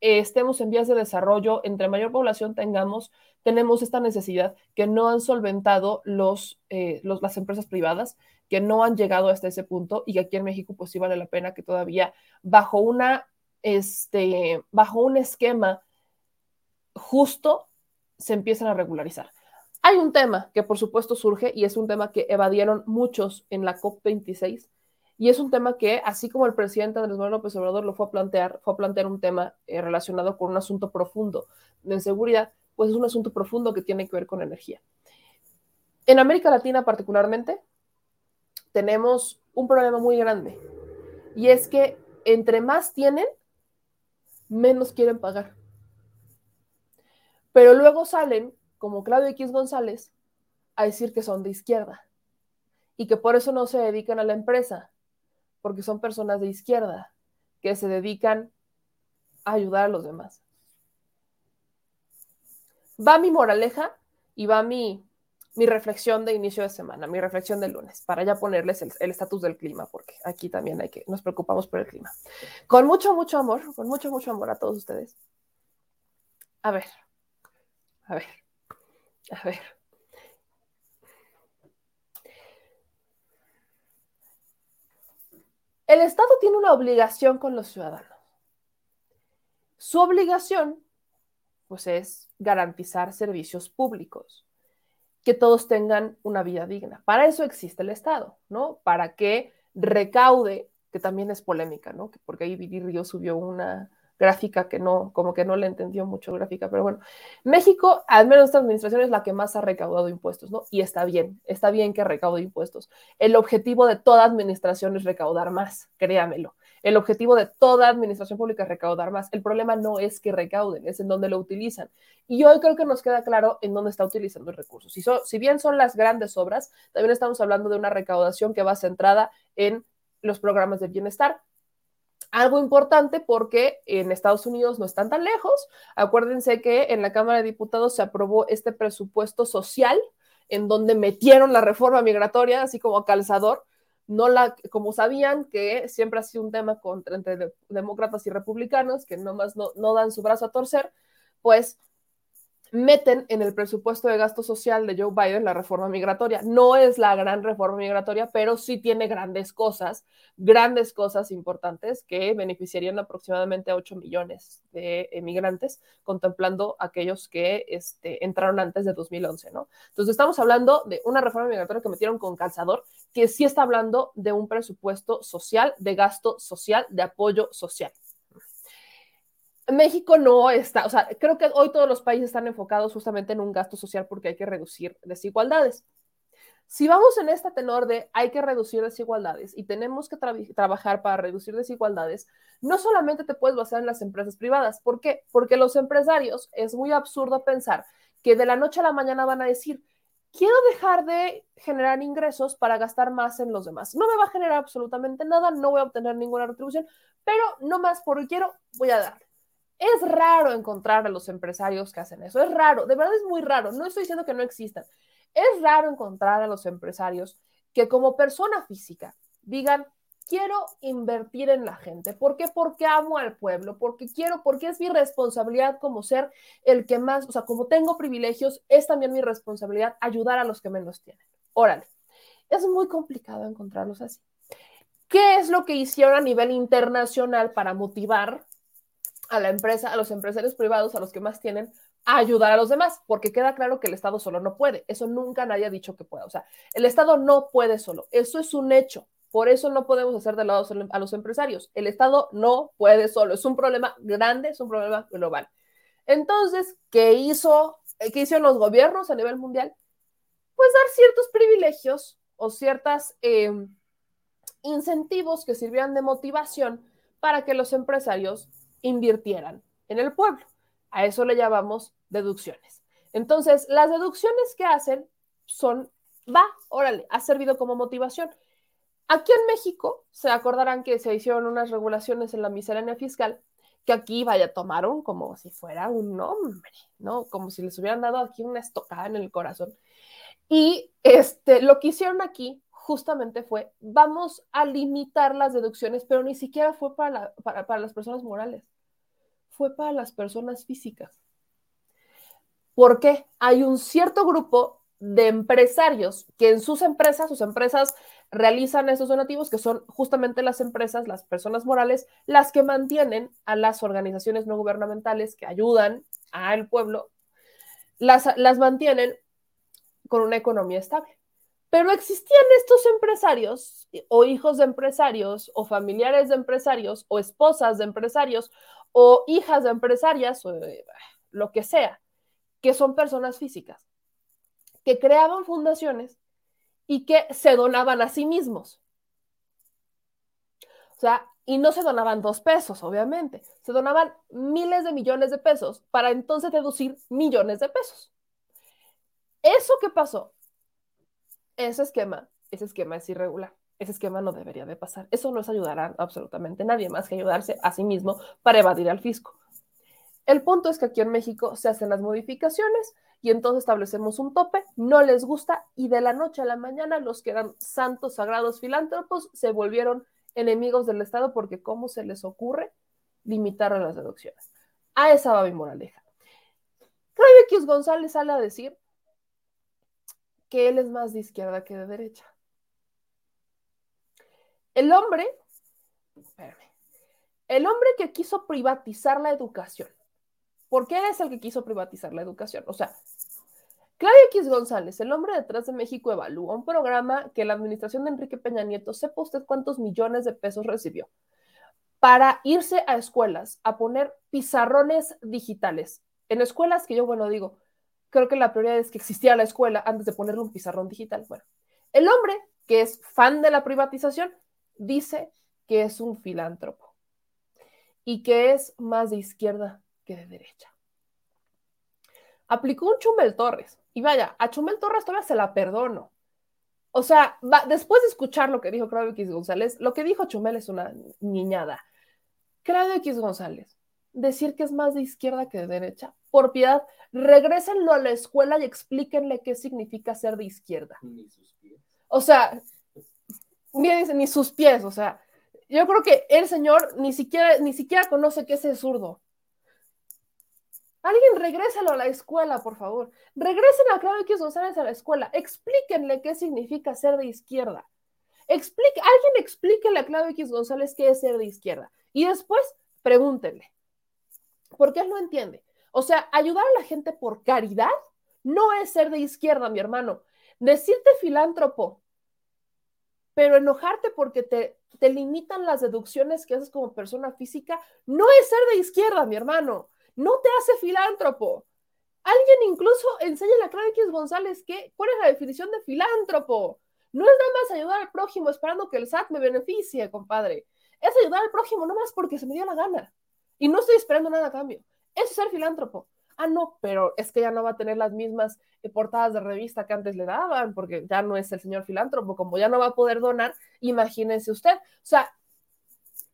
estemos en vías de desarrollo, entre mayor población tengamos, tenemos esta necesidad que no han solventado los, eh, las empresas privadas, que no han llegado hasta ese punto y que aquí en México pues sí vale la pena que todavía bajo una, este, bajo un esquema justo se empiecen a regularizar. Hay un tema que por supuesto surge y es un tema que evadieron muchos en la COP26 y es un tema que, así como el presidente Andrés Manuel López Obrador lo fue a plantear, fue a plantear un tema eh, relacionado con un asunto profundo de seguridad, pues es un asunto profundo que tiene que ver con energía. En América Latina particularmente, tenemos un problema muy grande y es que entre más tienen, menos quieren pagar. Pero luego salen como Claudio X González a decir que son de izquierda y que por eso no se dedican a la empresa, porque son personas de izquierda que se dedican a ayudar a los demás. Va mi moraleja y va mi, mi reflexión de inicio de semana, mi reflexión del lunes, para ya ponerles el estatus del clima, porque aquí también hay que, nos preocupamos por el clima. Con mucho, mucho amor, con mucho, mucho amor a todos ustedes. A ver, a ver. A ver. El Estado tiene una obligación con los ciudadanos. Su obligación, pues, es garantizar servicios públicos, que todos tengan una vida digna. Para eso existe el Estado, ¿no? Para que recaude, que también es polémica, ¿no? Porque ahí Viri Río subió una, gráfica que no, como que no le entendió mucho gráfica, pero bueno, México, al menos esta administración es la que más ha recaudado impuestos, ¿no? Y está bien, está bien que recaude impuestos. El objetivo de toda administración es recaudar más, créamelo. El objetivo de toda administración pública es recaudar más. El problema no es que recauden, es en dónde lo utilizan. Y hoy creo que nos queda claro en dónde está utilizando el recurso. Si, si bien son las grandes obras, también estamos hablando de una recaudación que va centrada en los programas de bienestar, algo importante porque en Estados Unidos no están tan lejos. Acuérdense que en la Cámara de Diputados se aprobó este presupuesto social en donde metieron la reforma migratoria, así como calzador. No la, como sabían que siempre ha sido un tema contra, entre demócratas y republicanos, que nomás no, no dan su brazo a torcer, pues meten en el presupuesto de gasto social de Joe Biden la reforma migratoria. No es la gran reforma migratoria, pero sí tiene grandes cosas, grandes cosas importantes que beneficiarían aproximadamente a 8 millones de emigrantes, contemplando aquellos que este, entraron antes de 2011, ¿no? Entonces estamos hablando de una reforma migratoria que metieron con calzador, que sí está hablando de un presupuesto social, de gasto social, de apoyo social. México no está, o sea, creo que hoy todos los países están enfocados justamente en un gasto social porque hay que reducir desigualdades. Si vamos en este tenor de hay que reducir desigualdades y tenemos que trabajar para reducir desigualdades, no solamente te puedes basar en las empresas privadas. ¿Por qué? Porque los empresarios es muy absurdo pensar que de la noche a la mañana van a decir, quiero dejar de generar ingresos para gastar más en los demás. No me va a generar absolutamente nada, no voy a obtener ninguna retribución, pero no más porque quiero, voy a dar. Es raro encontrar a los empresarios que hacen eso, es raro, de verdad es muy raro, no estoy diciendo que no existan, es raro encontrar a los empresarios que como persona física digan, quiero invertir en la gente. ¿Por qué? Porque amo al pueblo, porque quiero, porque es mi responsabilidad como ser el que más, o sea, como tengo privilegios, es también mi responsabilidad ayudar a los que menos tienen. Órale, es muy complicado encontrarlos así. ¿Qué es lo que hicieron a nivel internacional para motivar a la empresa, a los empresarios privados, a los que más tienen, a ayudar a los demás, porque queda claro que el Estado solo no puede. Eso nunca nadie ha dicho que pueda. O sea, el Estado no puede solo. Eso es un hecho. Por eso no podemos hacer de lado a los empresarios. El Estado no puede solo. Es un problema grande, es un problema global. Entonces, ¿qué hizo, qué hicieron los gobiernos a nivel mundial? Pues dar ciertos privilegios o ciertos eh, incentivos que sirvieran de motivación para que los empresarios invirtieran en el pueblo. A eso le llamamos deducciones. Entonces, las deducciones que hacen son, va, órale, ha servido como motivación. Aquí en México se acordarán que se hicieron unas regulaciones en la miscelánea fiscal que aquí vaya, tomaron como si fuera un nombre, ¿no? Como si les hubieran dado aquí una estocada en el corazón. Y este, lo que hicieron aquí justamente fue, vamos a limitar las deducciones, pero ni siquiera fue para, las personas morales, fue para las personas físicas. ¿Por qué? Hay un cierto grupo de empresarios que en sus empresas, sus empresas realizan esos donativos, que son justamente las empresas, las personas morales, las que mantienen a las organizaciones no gubernamentales que ayudan al pueblo, las, las mantienen con una economía estable. Pero existían estos empresarios o hijos de empresarios o familiares de empresarios o esposas de empresarios o hijas de empresarias o eh, lo que sea, que son personas físicas, que creaban fundaciones y que se donaban a sí mismos. O sea, y no se donaban dos pesos, obviamente, se donaban miles de millones de pesos para entonces deducir millones de pesos. Eso que pasó ese esquema, ese esquema es irregular. Ese esquema no debería de pasar. Eso no es ayudar a absolutamente nadie más que ayudarse a sí mismo para evadir al fisco. El punto es que aquí en México se hacen las modificaciones y entonces establecemos un tope, no les gusta y de la noche a la mañana los que eran santos, sagrados, filántropos se volvieron enemigos del Estado porque ¿cómo se les ocurre limitar a las deducciones? A esa va mi moraleja. Claudio X González sale a decir que él es más de izquierda que de derecha. El hombre, espérame, el hombre que quiso privatizar la educación, ¿por qué es el que quiso privatizar la educación? O sea, Claudio X González, el hombre detrás de México Evalúa, un programa que la administración de Enrique Peña Nieto, sepa usted cuántos millones de pesos recibió para irse a escuelas a poner pizarrones digitales. En escuelas que yo, bueno, digo, creo que la prioridad es que existía la escuela antes de ponerle un pizarrón digital. Bueno, el hombre que es fan de la privatización dice que es un filántropo y que es más de izquierda que de derecha. Aplicó un Chumel Torres y vaya, a Chumel Torres todavía se la perdono. O sea, después de escuchar lo que dijo Claudio X González, lo que dijo Chumel es una niñada. Claudio X González, decir que es más de izquierda que de derecha, por piedad, regrésenlo a la escuela y explíquenle qué significa ser de izquierda. O sea, bien dice, ni sus pies, o sea, yo creo que el señor ni siquiera, ni siquiera conoce qué es el zurdo. Alguien regrésalo a la escuela, por favor. Regresen a Claudio X González a la escuela. Explíquenle qué significa ser de izquierda. Explique, alguien explíquenle a Claudio X González qué es ser de izquierda. Y después pregúntenle. Porque él no entiende. O sea, ayudar a la gente por caridad no es ser de izquierda, mi hermano. Decirte filántropo, pero enojarte porque te, te limitan las deducciones que haces como persona física, no es ser de izquierda, mi hermano. No te hace filántropo. Alguien incluso enseña a la Clara X González que, cuál es la definición de filántropo. No es nada más ayudar al prójimo esperando que el SAT me beneficie, compadre. Es ayudar al prójimo más porque se me dio la gana. Y no estoy esperando nada a cambio. Es ser filántropo. Ah, no, pero es que ya no va a tener las mismas eh, portadas de revista que antes le daban, porque ya no es el señor filántropo, como ya no va a poder donar, imagínense usted. O sea,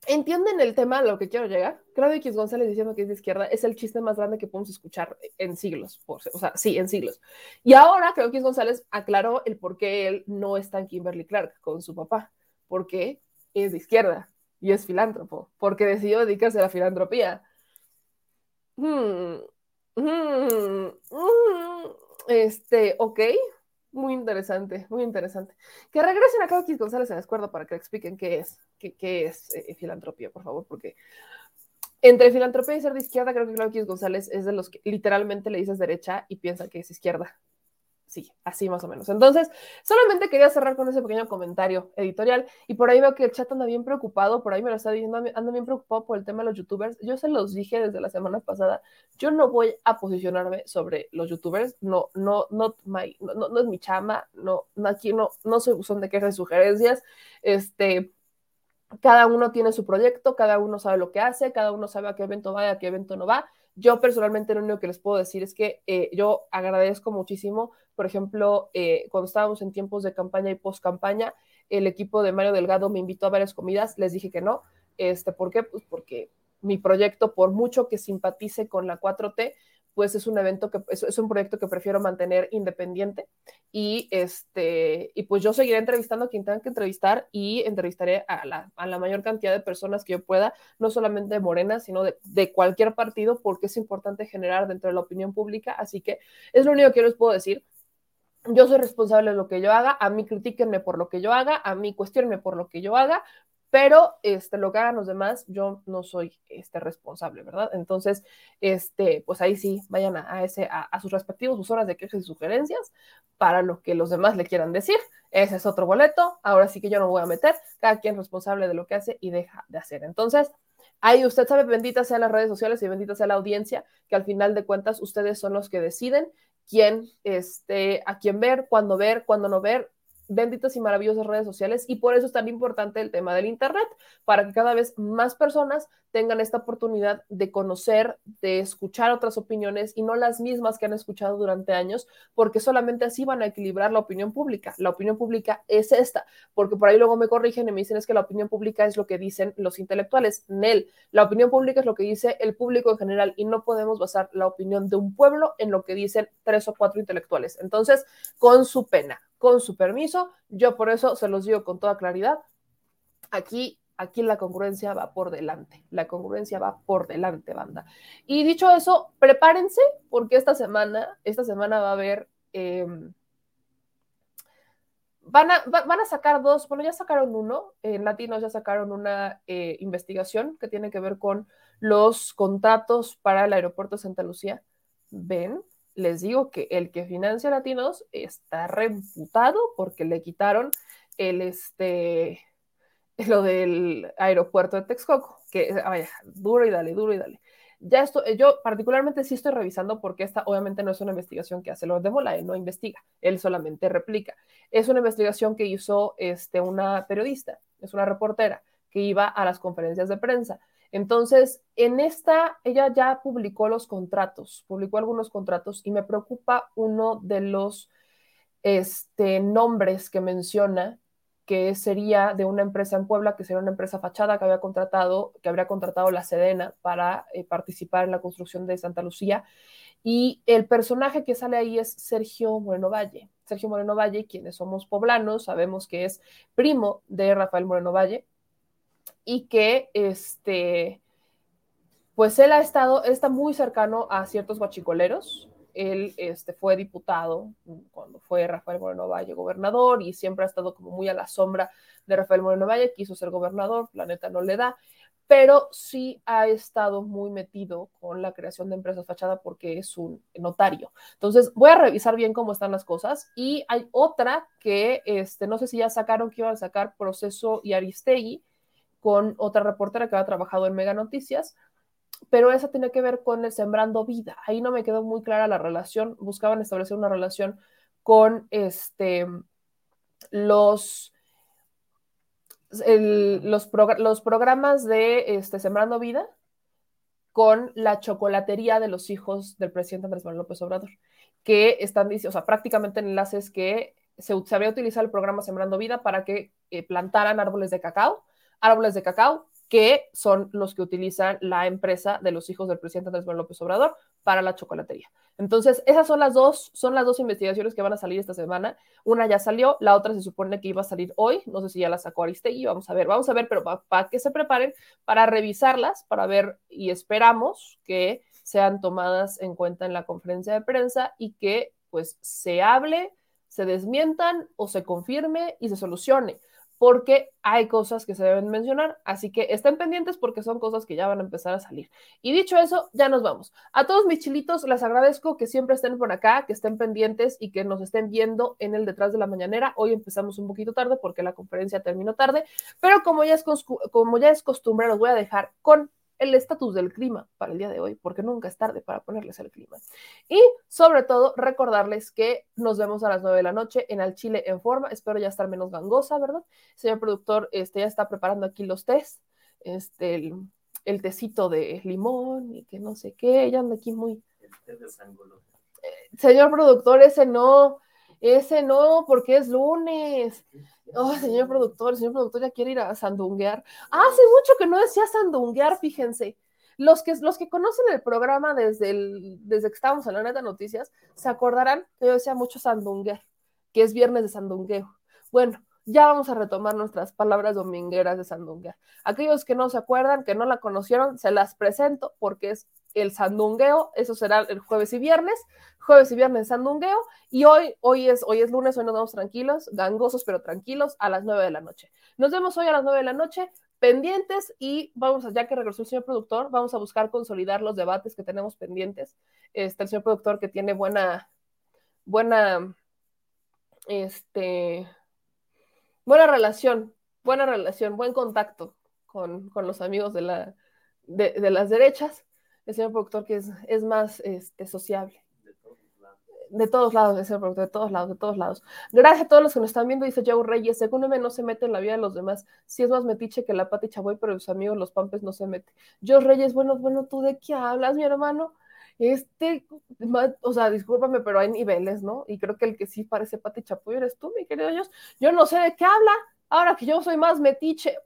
¿entienden el tema a lo que quiero llegar? Claudio X González diciendo que es de izquierda es el chiste más grande que podemos escuchar en siglos, o sea, sí, en siglos. Y ahora Claudio X González aclaró el por qué él no está en Kimberly Clark con su papá, porque es de izquierda y es filántropo, porque decidió dedicarse a la filantropía Hmm, hmm, hmm, este, ok, muy interesante, muy interesante. Que regresen a Claudio González en la para que expliquen qué es, qué, es eh, filantropía, por favor, porque entre filantropía y ser de izquierda, creo que Claudio González es de los que literalmente le dices derecha y piensa que es izquierda. Sí, así más o menos. Entonces, solamente quería cerrar con ese pequeño comentario editorial y por ahí veo que el chat anda bien preocupado, por ahí me lo está diciendo, anda bien preocupado por el tema de los youtubers. Yo se los dije desde la semana pasada, yo no voy a posicionarme sobre los youtubers, no, no, no, no, no, es mi chama, no, aquí no, no soy buzón de quejas y sugerencias, este, cada uno tiene su proyecto, cada uno sabe lo que hace, cada uno sabe a qué evento va y a qué evento no va. Yo personalmente lo único que les puedo decir es que eh, yo agradezco muchísimo, por ejemplo, eh, cuando estábamos en tiempos de campaña y post campaña, el equipo de Mario Delgado me invitó a varias comidas, les dije que no. Este, ¿Por qué? Pues porque mi proyecto, por mucho que simpatice con la 4T, pues es un evento que es, un proyecto que prefiero mantener independiente y este y pues yo seguiré entrevistando a quien tenga que entrevistar y entrevistaré a la, a la mayor cantidad de personas que yo pueda, no solamente de Morena, sino de, de, cualquier partido, porque es importante generar dentro de la opinión pública, así que es lo único que les puedo decir. Yo soy responsable de lo que yo haga, a mí critíquenme por lo que yo haga, a mí cuestionenme por lo que yo haga, pero este, lo que hagan los demás, yo no soy este, responsable, ¿verdad? Entonces, este, pues ahí sí, vayan a, ese, a, sus respectivos horas de quejas y sugerencias para lo que los demás le quieran decir. Ese es otro boleto, ahora sí que yo no voy a meter, cada quien responsable de lo que hace y deja de hacer. Entonces, ahí usted sabe, benditas sean las redes sociales y bendita sea la audiencia, que al final de cuentas ustedes son los que deciden quién, este, a quién ver, cuándo ver, cuándo no ver, benditas y maravillosas redes sociales y por eso es tan importante el tema del Internet, para que cada vez más personas tengan esta oportunidad de conocer, de escuchar otras opiniones y no las mismas que han escuchado durante años, porque solamente así van a equilibrar la opinión pública. La opinión pública es esta, porque por ahí luego me corrigen y me dicen es que la opinión pública es lo que dicen los intelectuales. Nel, la opinión pública es lo que dice el público en general y no podemos basar la opinión de un pueblo en lo que dicen tres o cuatro intelectuales. Entonces, con su pena, con su permiso. Yo por eso se los digo con toda claridad. Aquí, aquí la congruencia va por delante. La congruencia va por delante, banda. Y dicho eso, prepárense porque esta semana, esta semana va a haber... Em, van, a, van a sacar dos, bueno, ya sacaron uno, en Latinos ya sacaron una eh, investigación que tiene que ver con los contratos para el aeropuerto de Santa Lucía. Ven, les digo que el que financia Latinos está reputado porque le quitaron el este *laughs* lo del aeropuerto de Texcoco, que vaya, duro y dale, duro y dale. Ya esto, yo particularmente sí estoy revisando porque esta obviamente no es una investigación que hace Lord de Mola, él no investiga, él solamente replica. Es una investigación que hizo este, una periodista, es una reportera que iba a las conferencias de prensa entonces, en esta, ella ya publicó los contratos, publicó algunos contratos y me preocupa uno de los este, nombres que menciona, que sería de una empresa en Puebla, que sería una empresa fachada que había contratado, que habría contratado la Sedena para eh, participar en la construcción de Santa Lucía. Y el personaje que sale ahí es Sergio Moreno Valle. Sergio Moreno Valle, quienes somos poblanos, sabemos que es primo de Rafael Moreno Valle, y que este, pues él ha estado, está muy cercano a ciertos guachicoleros. Él este, fue diputado cuando fue Rafael Moreno Valle gobernador y siempre ha estado como muy a la sombra de Rafael Moreno Valle, quiso ser gobernador, la neta no le da, pero sí ha estado muy metido con la creación de empresas fachada porque es un notario. Entonces, voy a revisar bien cómo están las cosas. Y hay otra que, este, no sé si ya sacaron que iban a sacar Proceso y Aristegui, con otra reportera que había trabajado en Mega Noticias, pero esa tiene que ver con el Sembrando Vida. Ahí no me quedó muy clara la relación, buscaban establecer una relación con este, los, los, programas de este, Sembrando Vida con la chocolatería de los hijos del presidente Andrés Manuel López Obrador, que están o sea, prácticamente enlaces que se, se había utilizado el programa Sembrando Vida para que eh, plantaran árboles de cacao árboles de cacao, que son los que utiliza la empresa de los hijos del presidente Andrés Manuel López Obrador para la chocolatería. Entonces, esas son las dos, son las dos investigaciones que van a salir esta semana. Una ya salió, la otra se supone que iba a salir hoy, no sé si ya la sacó Aristegui, vamos a ver, vamos a ver, pero para que se preparen para revisarlas, para ver y esperamos que sean tomadas en cuenta en la conferencia de prensa y que pues se hable, se desmientan o se confirme y se solucione porque hay cosas que se deben mencionar, así que estén pendientes porque son cosas que ya van a empezar a salir. Y dicho eso, ya nos vamos. A todos mis chilitos, les agradezco que siempre estén por acá, que estén pendientes y que nos estén viendo en el detrás de la mañanera. Hoy empezamos un poquito tarde porque la conferencia terminó tarde, pero como ya es, como ya es costumbre, los voy a dejar con el estatus del clima para el día de hoy, porque nunca es tarde para ponerles el clima. Y sobre todo, recordarles que nos vemos a las 9 de la noche en Al Chile en forma. Espero ya estar menos gangosa, ¿verdad? Señor productor, este, ya está preparando aquí los tés, este, el, el tecito de limón y que no sé qué, ya anda aquí muy... Eh, señor productor, ese no, ese no, porque es lunes. Oh, señor productor, el señor productor ya quiere ir a sandunguear. hace mucho que no decía sandunguear, fíjense. Los que, los que conocen el programa desde, el, desde que estábamos en la neta noticias, se acordarán que yo decía mucho sandunguear, que es viernes de sandungueo. Bueno, ya vamos a retomar nuestras palabras domingueras de sandunguear. Aquellos que no se acuerdan, que no la conocieron, se las presento porque es el sandungueo, eso será el jueves y viernes, jueves y viernes sandungueo, y hoy, hoy, es, hoy es lunes, hoy nos vamos tranquilos, gangosos pero tranquilos, a las 9 de la noche. Nos vemos hoy a las 9 de la noche, pendientes, y vamos, ya que regresó el señor productor, vamos a buscar consolidar los debates que tenemos pendientes. Este, el señor productor que tiene buena, buena, este, buena relación, buena relación, buen contacto con, con los amigos de, la, de las derechas el señor productor que es, es más este, sociable. De todos lados, el señor productor, de todos lados, de todos lados. Gracias a todos los que nos están viendo, dice Joe Reyes, según no se mete en la vida de los demás. Si es más metiche que la pati chaboy, pero los amigos, los pampes, no se mete. Joe Reyes, bueno, bueno, ¿tú de qué hablas, mi hermano? Este, o sea, discúlpame, pero hay niveles, ¿no? Y creo que el que sí parece Pati Chapoy eres tú, mi querido Dios. Yo no sé de qué habla, ahora que yo soy más metiche,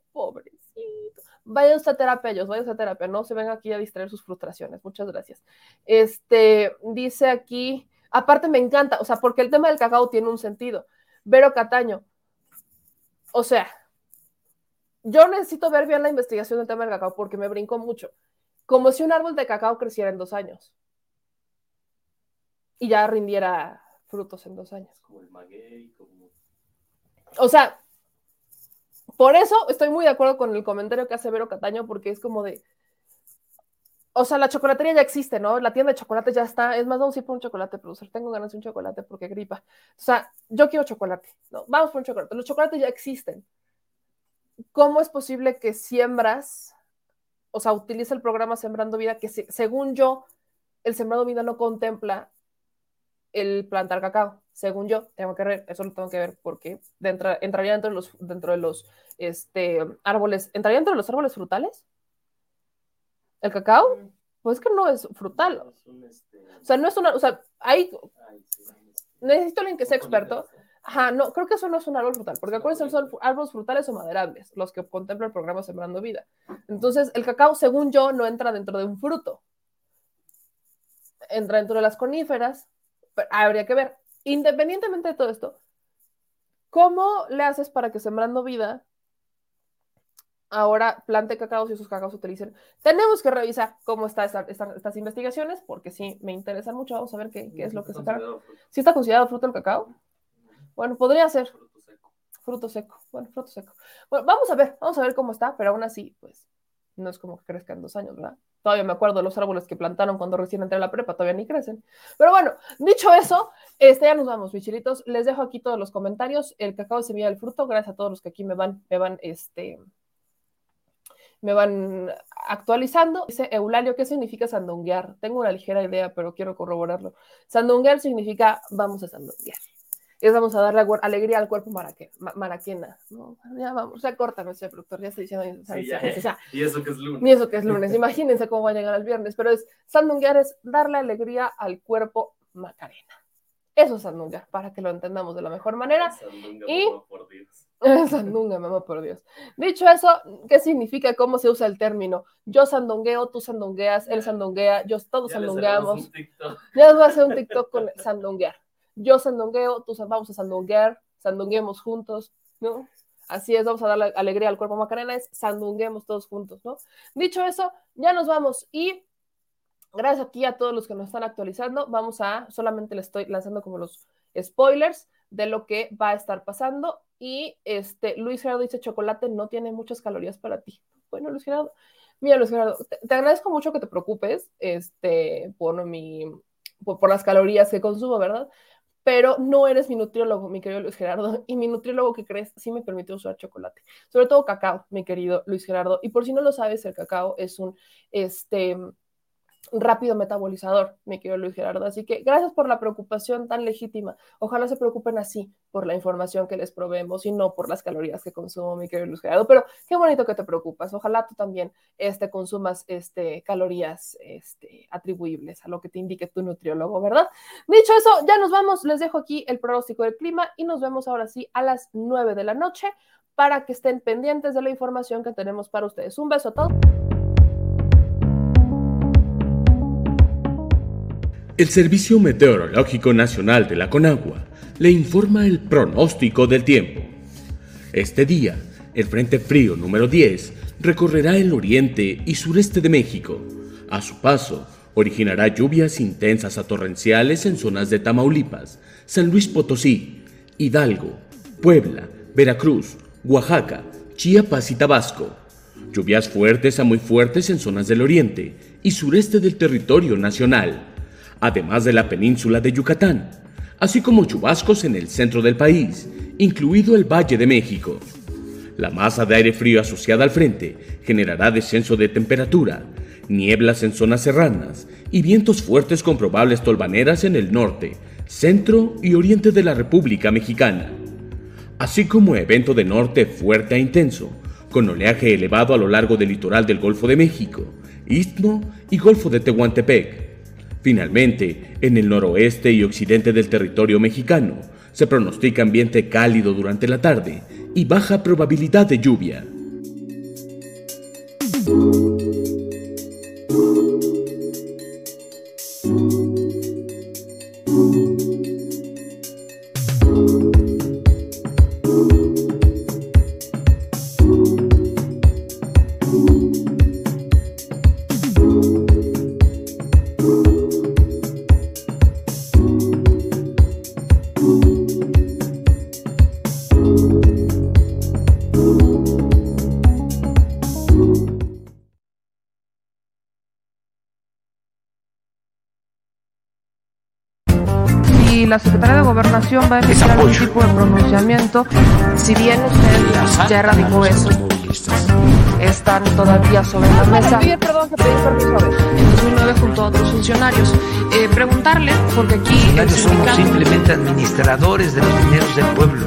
vayan a terapia ellos, vayan a terapia, no se ven aquí a distraer sus frustraciones. Muchas gracias. Este, dice aquí, aparte me encanta, o sea, porque el tema del cacao tiene un sentido. Vero Cataño, o sea, yo necesito ver bien la investigación del tema del cacao porque me brincó mucho. Como si un árbol de cacao creciera en dos años y ya rindiera frutos en dos años. Como el maguey, como... O sea, por eso estoy muy de acuerdo con el comentario que hace Vero Cataño, porque es como de. O sea, la chocolatería ya existe, ¿no? La tienda de chocolate ya está. Es más, vamos a ir por un chocolate, producer. Tengo ganas de un chocolate porque gripa. O sea, yo quiero chocolate. No, vamos por un chocolate. Los chocolates ya existen. ¿Cómo es posible que siembras, o sea, utiliza el programa Sembrando Vida, que según yo, el Sembrando Vida no contempla el plantar cacao? Según yo, tengo que ver, eso lo tengo que ver porque dentro, entraría dentro de los, dentro de los este, árboles, ¿entraría dentro de los árboles frutales? ¿El cacao? Mm. Pues que no es frutal. Este, o sea, no es una, o sea, hay, necesito alguien que sea experto. Ajá, no, creo que eso no es un árbol frutal, porque acuérdense, son árboles frutales o maderables, los que contempla el programa Sembrando Vida. Entonces, el cacao, según yo, no entra dentro de un fruto. Entra dentro de las coníferas, pero habría que ver independientemente de todo esto, ¿cómo le haces para que Sembrando Vida ahora plante cacao y esos cacaos se utilicen? Tenemos que revisar cómo están estas investigaciones, porque sí, me interesan mucho. Vamos a ver qué, es lo que se saca. ¿Sí está considerado fruto el cacao? Bueno, podría ser. Fruto seco. Fruto seco. Bueno, fruto seco. Bueno, vamos a ver, vamos a ver cómo está, pero aún así, pues, no es como que crezca en dos años, ¿verdad? Todavía me acuerdo de los árboles que plantaron cuando recién entré a la prepa, todavía ni crecen. Pero bueno, dicho eso, este, ya nos vamos, bichilitos. Les dejo aquí todos los comentarios. El cacao semilla del fruto, gracias a todos los que aquí me van, me van, este, me van actualizando. Dice Eulalio, ¿qué significa sandunguear? Tengo una ligera idea, pero quiero corroborarlo. Sandunguear significa vamos a sandunguear es vamos a darle alegría al cuerpo maraquena. ¿no? Ya vamos, ya corta nuestro productor, ya estoy diciendo. y eso que es lunes. Y eso que es lunes. Imagínense cómo va a llegar el viernes, pero es sandunguear es darle alegría al cuerpo macarena. Eso es sandunga, para que lo entendamos de la mejor manera. Sandunga, y... por Dios. *laughs* Sandunga, mamá, por Dios. Dicho eso, ¿qué significa? ¿Cómo se usa el término? Yo sandungueo, tú sandungueas, él sandunguea, yo, todos sandungueamos. Ya les voy a hacer un TikTok con sandunguear yo sandungueo, tú vamos a sandunguear, sandunguemos juntos, ¿no? Así es, vamos a dar alegría al cuerpo Macarena, es sandunguemos todos juntos, ¿no? Dicho eso, ya nos vamos y gracias aquí a todos los que nos están actualizando, vamos a, solamente les estoy lanzando como los spoilers de lo que va a estar pasando y este, Luis Gerardo dice, chocolate no tiene muchas calorías para ti. Bueno, Luis Gerardo, mira Luis Gerardo, te, te agradezco mucho que te preocupes, este, por mi, por las calorías que consumo, ¿verdad? Pero no eres mi nutriólogo, mi querido Luis Gerardo, *laughs* y mi nutriólogo que crees sí me permite usar chocolate, sobre todo cacao, mi querido Luis Gerardo, y por si no lo sabes, el cacao es un, este, rápido metabolizador, mi querido Luis Gerardo. Así que gracias por la preocupación tan legítima. Ojalá se preocupen así por la información que les proveemos y no por las calorías que consumo, mi querido Luis Gerardo. Pero qué bonito que te preocupas. Ojalá tú también este, consumas este, calorías este, atribuibles a lo que te indique tu nutriólogo, ¿verdad? Dicho eso, ya nos vamos. Les dejo aquí el pronóstico del clima y nos vemos ahora sí a las 9 de la noche para que estén pendientes de la información que tenemos para ustedes. Un beso a todos. El Servicio Meteorológico Nacional de la Conagua le informa el pronóstico del tiempo. Este día, el Frente Frío número 10 recorrerá el oriente y sureste de México. A su paso, originará lluvias intensas a torrenciales en zonas de Tamaulipas, San Luis Potosí, Hidalgo, Puebla, Veracruz, Oaxaca, Chiapas y Tabasco. Lluvias fuertes a muy fuertes en zonas del oriente y sureste del territorio nacional además de la península de Yucatán, así como chubascos en el centro del país, incluido el Valle de México. La masa de aire frío asociada al frente generará descenso de temperatura, nieblas en zonas serranas y vientos fuertes con probables tolvaneras en el norte, centro y oriente de la República Mexicana, así como evento de norte fuerte e intenso, con oleaje elevado a lo largo del litoral del Golfo de México, Istmo y Golfo de Tehuantepec Finalmente, en el noroeste y occidente del territorio mexicano, se pronostica ambiente cálido durante la tarde y baja probabilidad de lluvia. La Secretaría de Gobernación va a emitir algún tipo de pronunciamiento, si bien usted ya erradicó eso, están todavía sobre la mesa. perdón, que pedí permiso En 2009 junto a otros funcionarios. Eh, preguntarle, porque aquí... El somos simplemente administradores de los dineros del pueblo.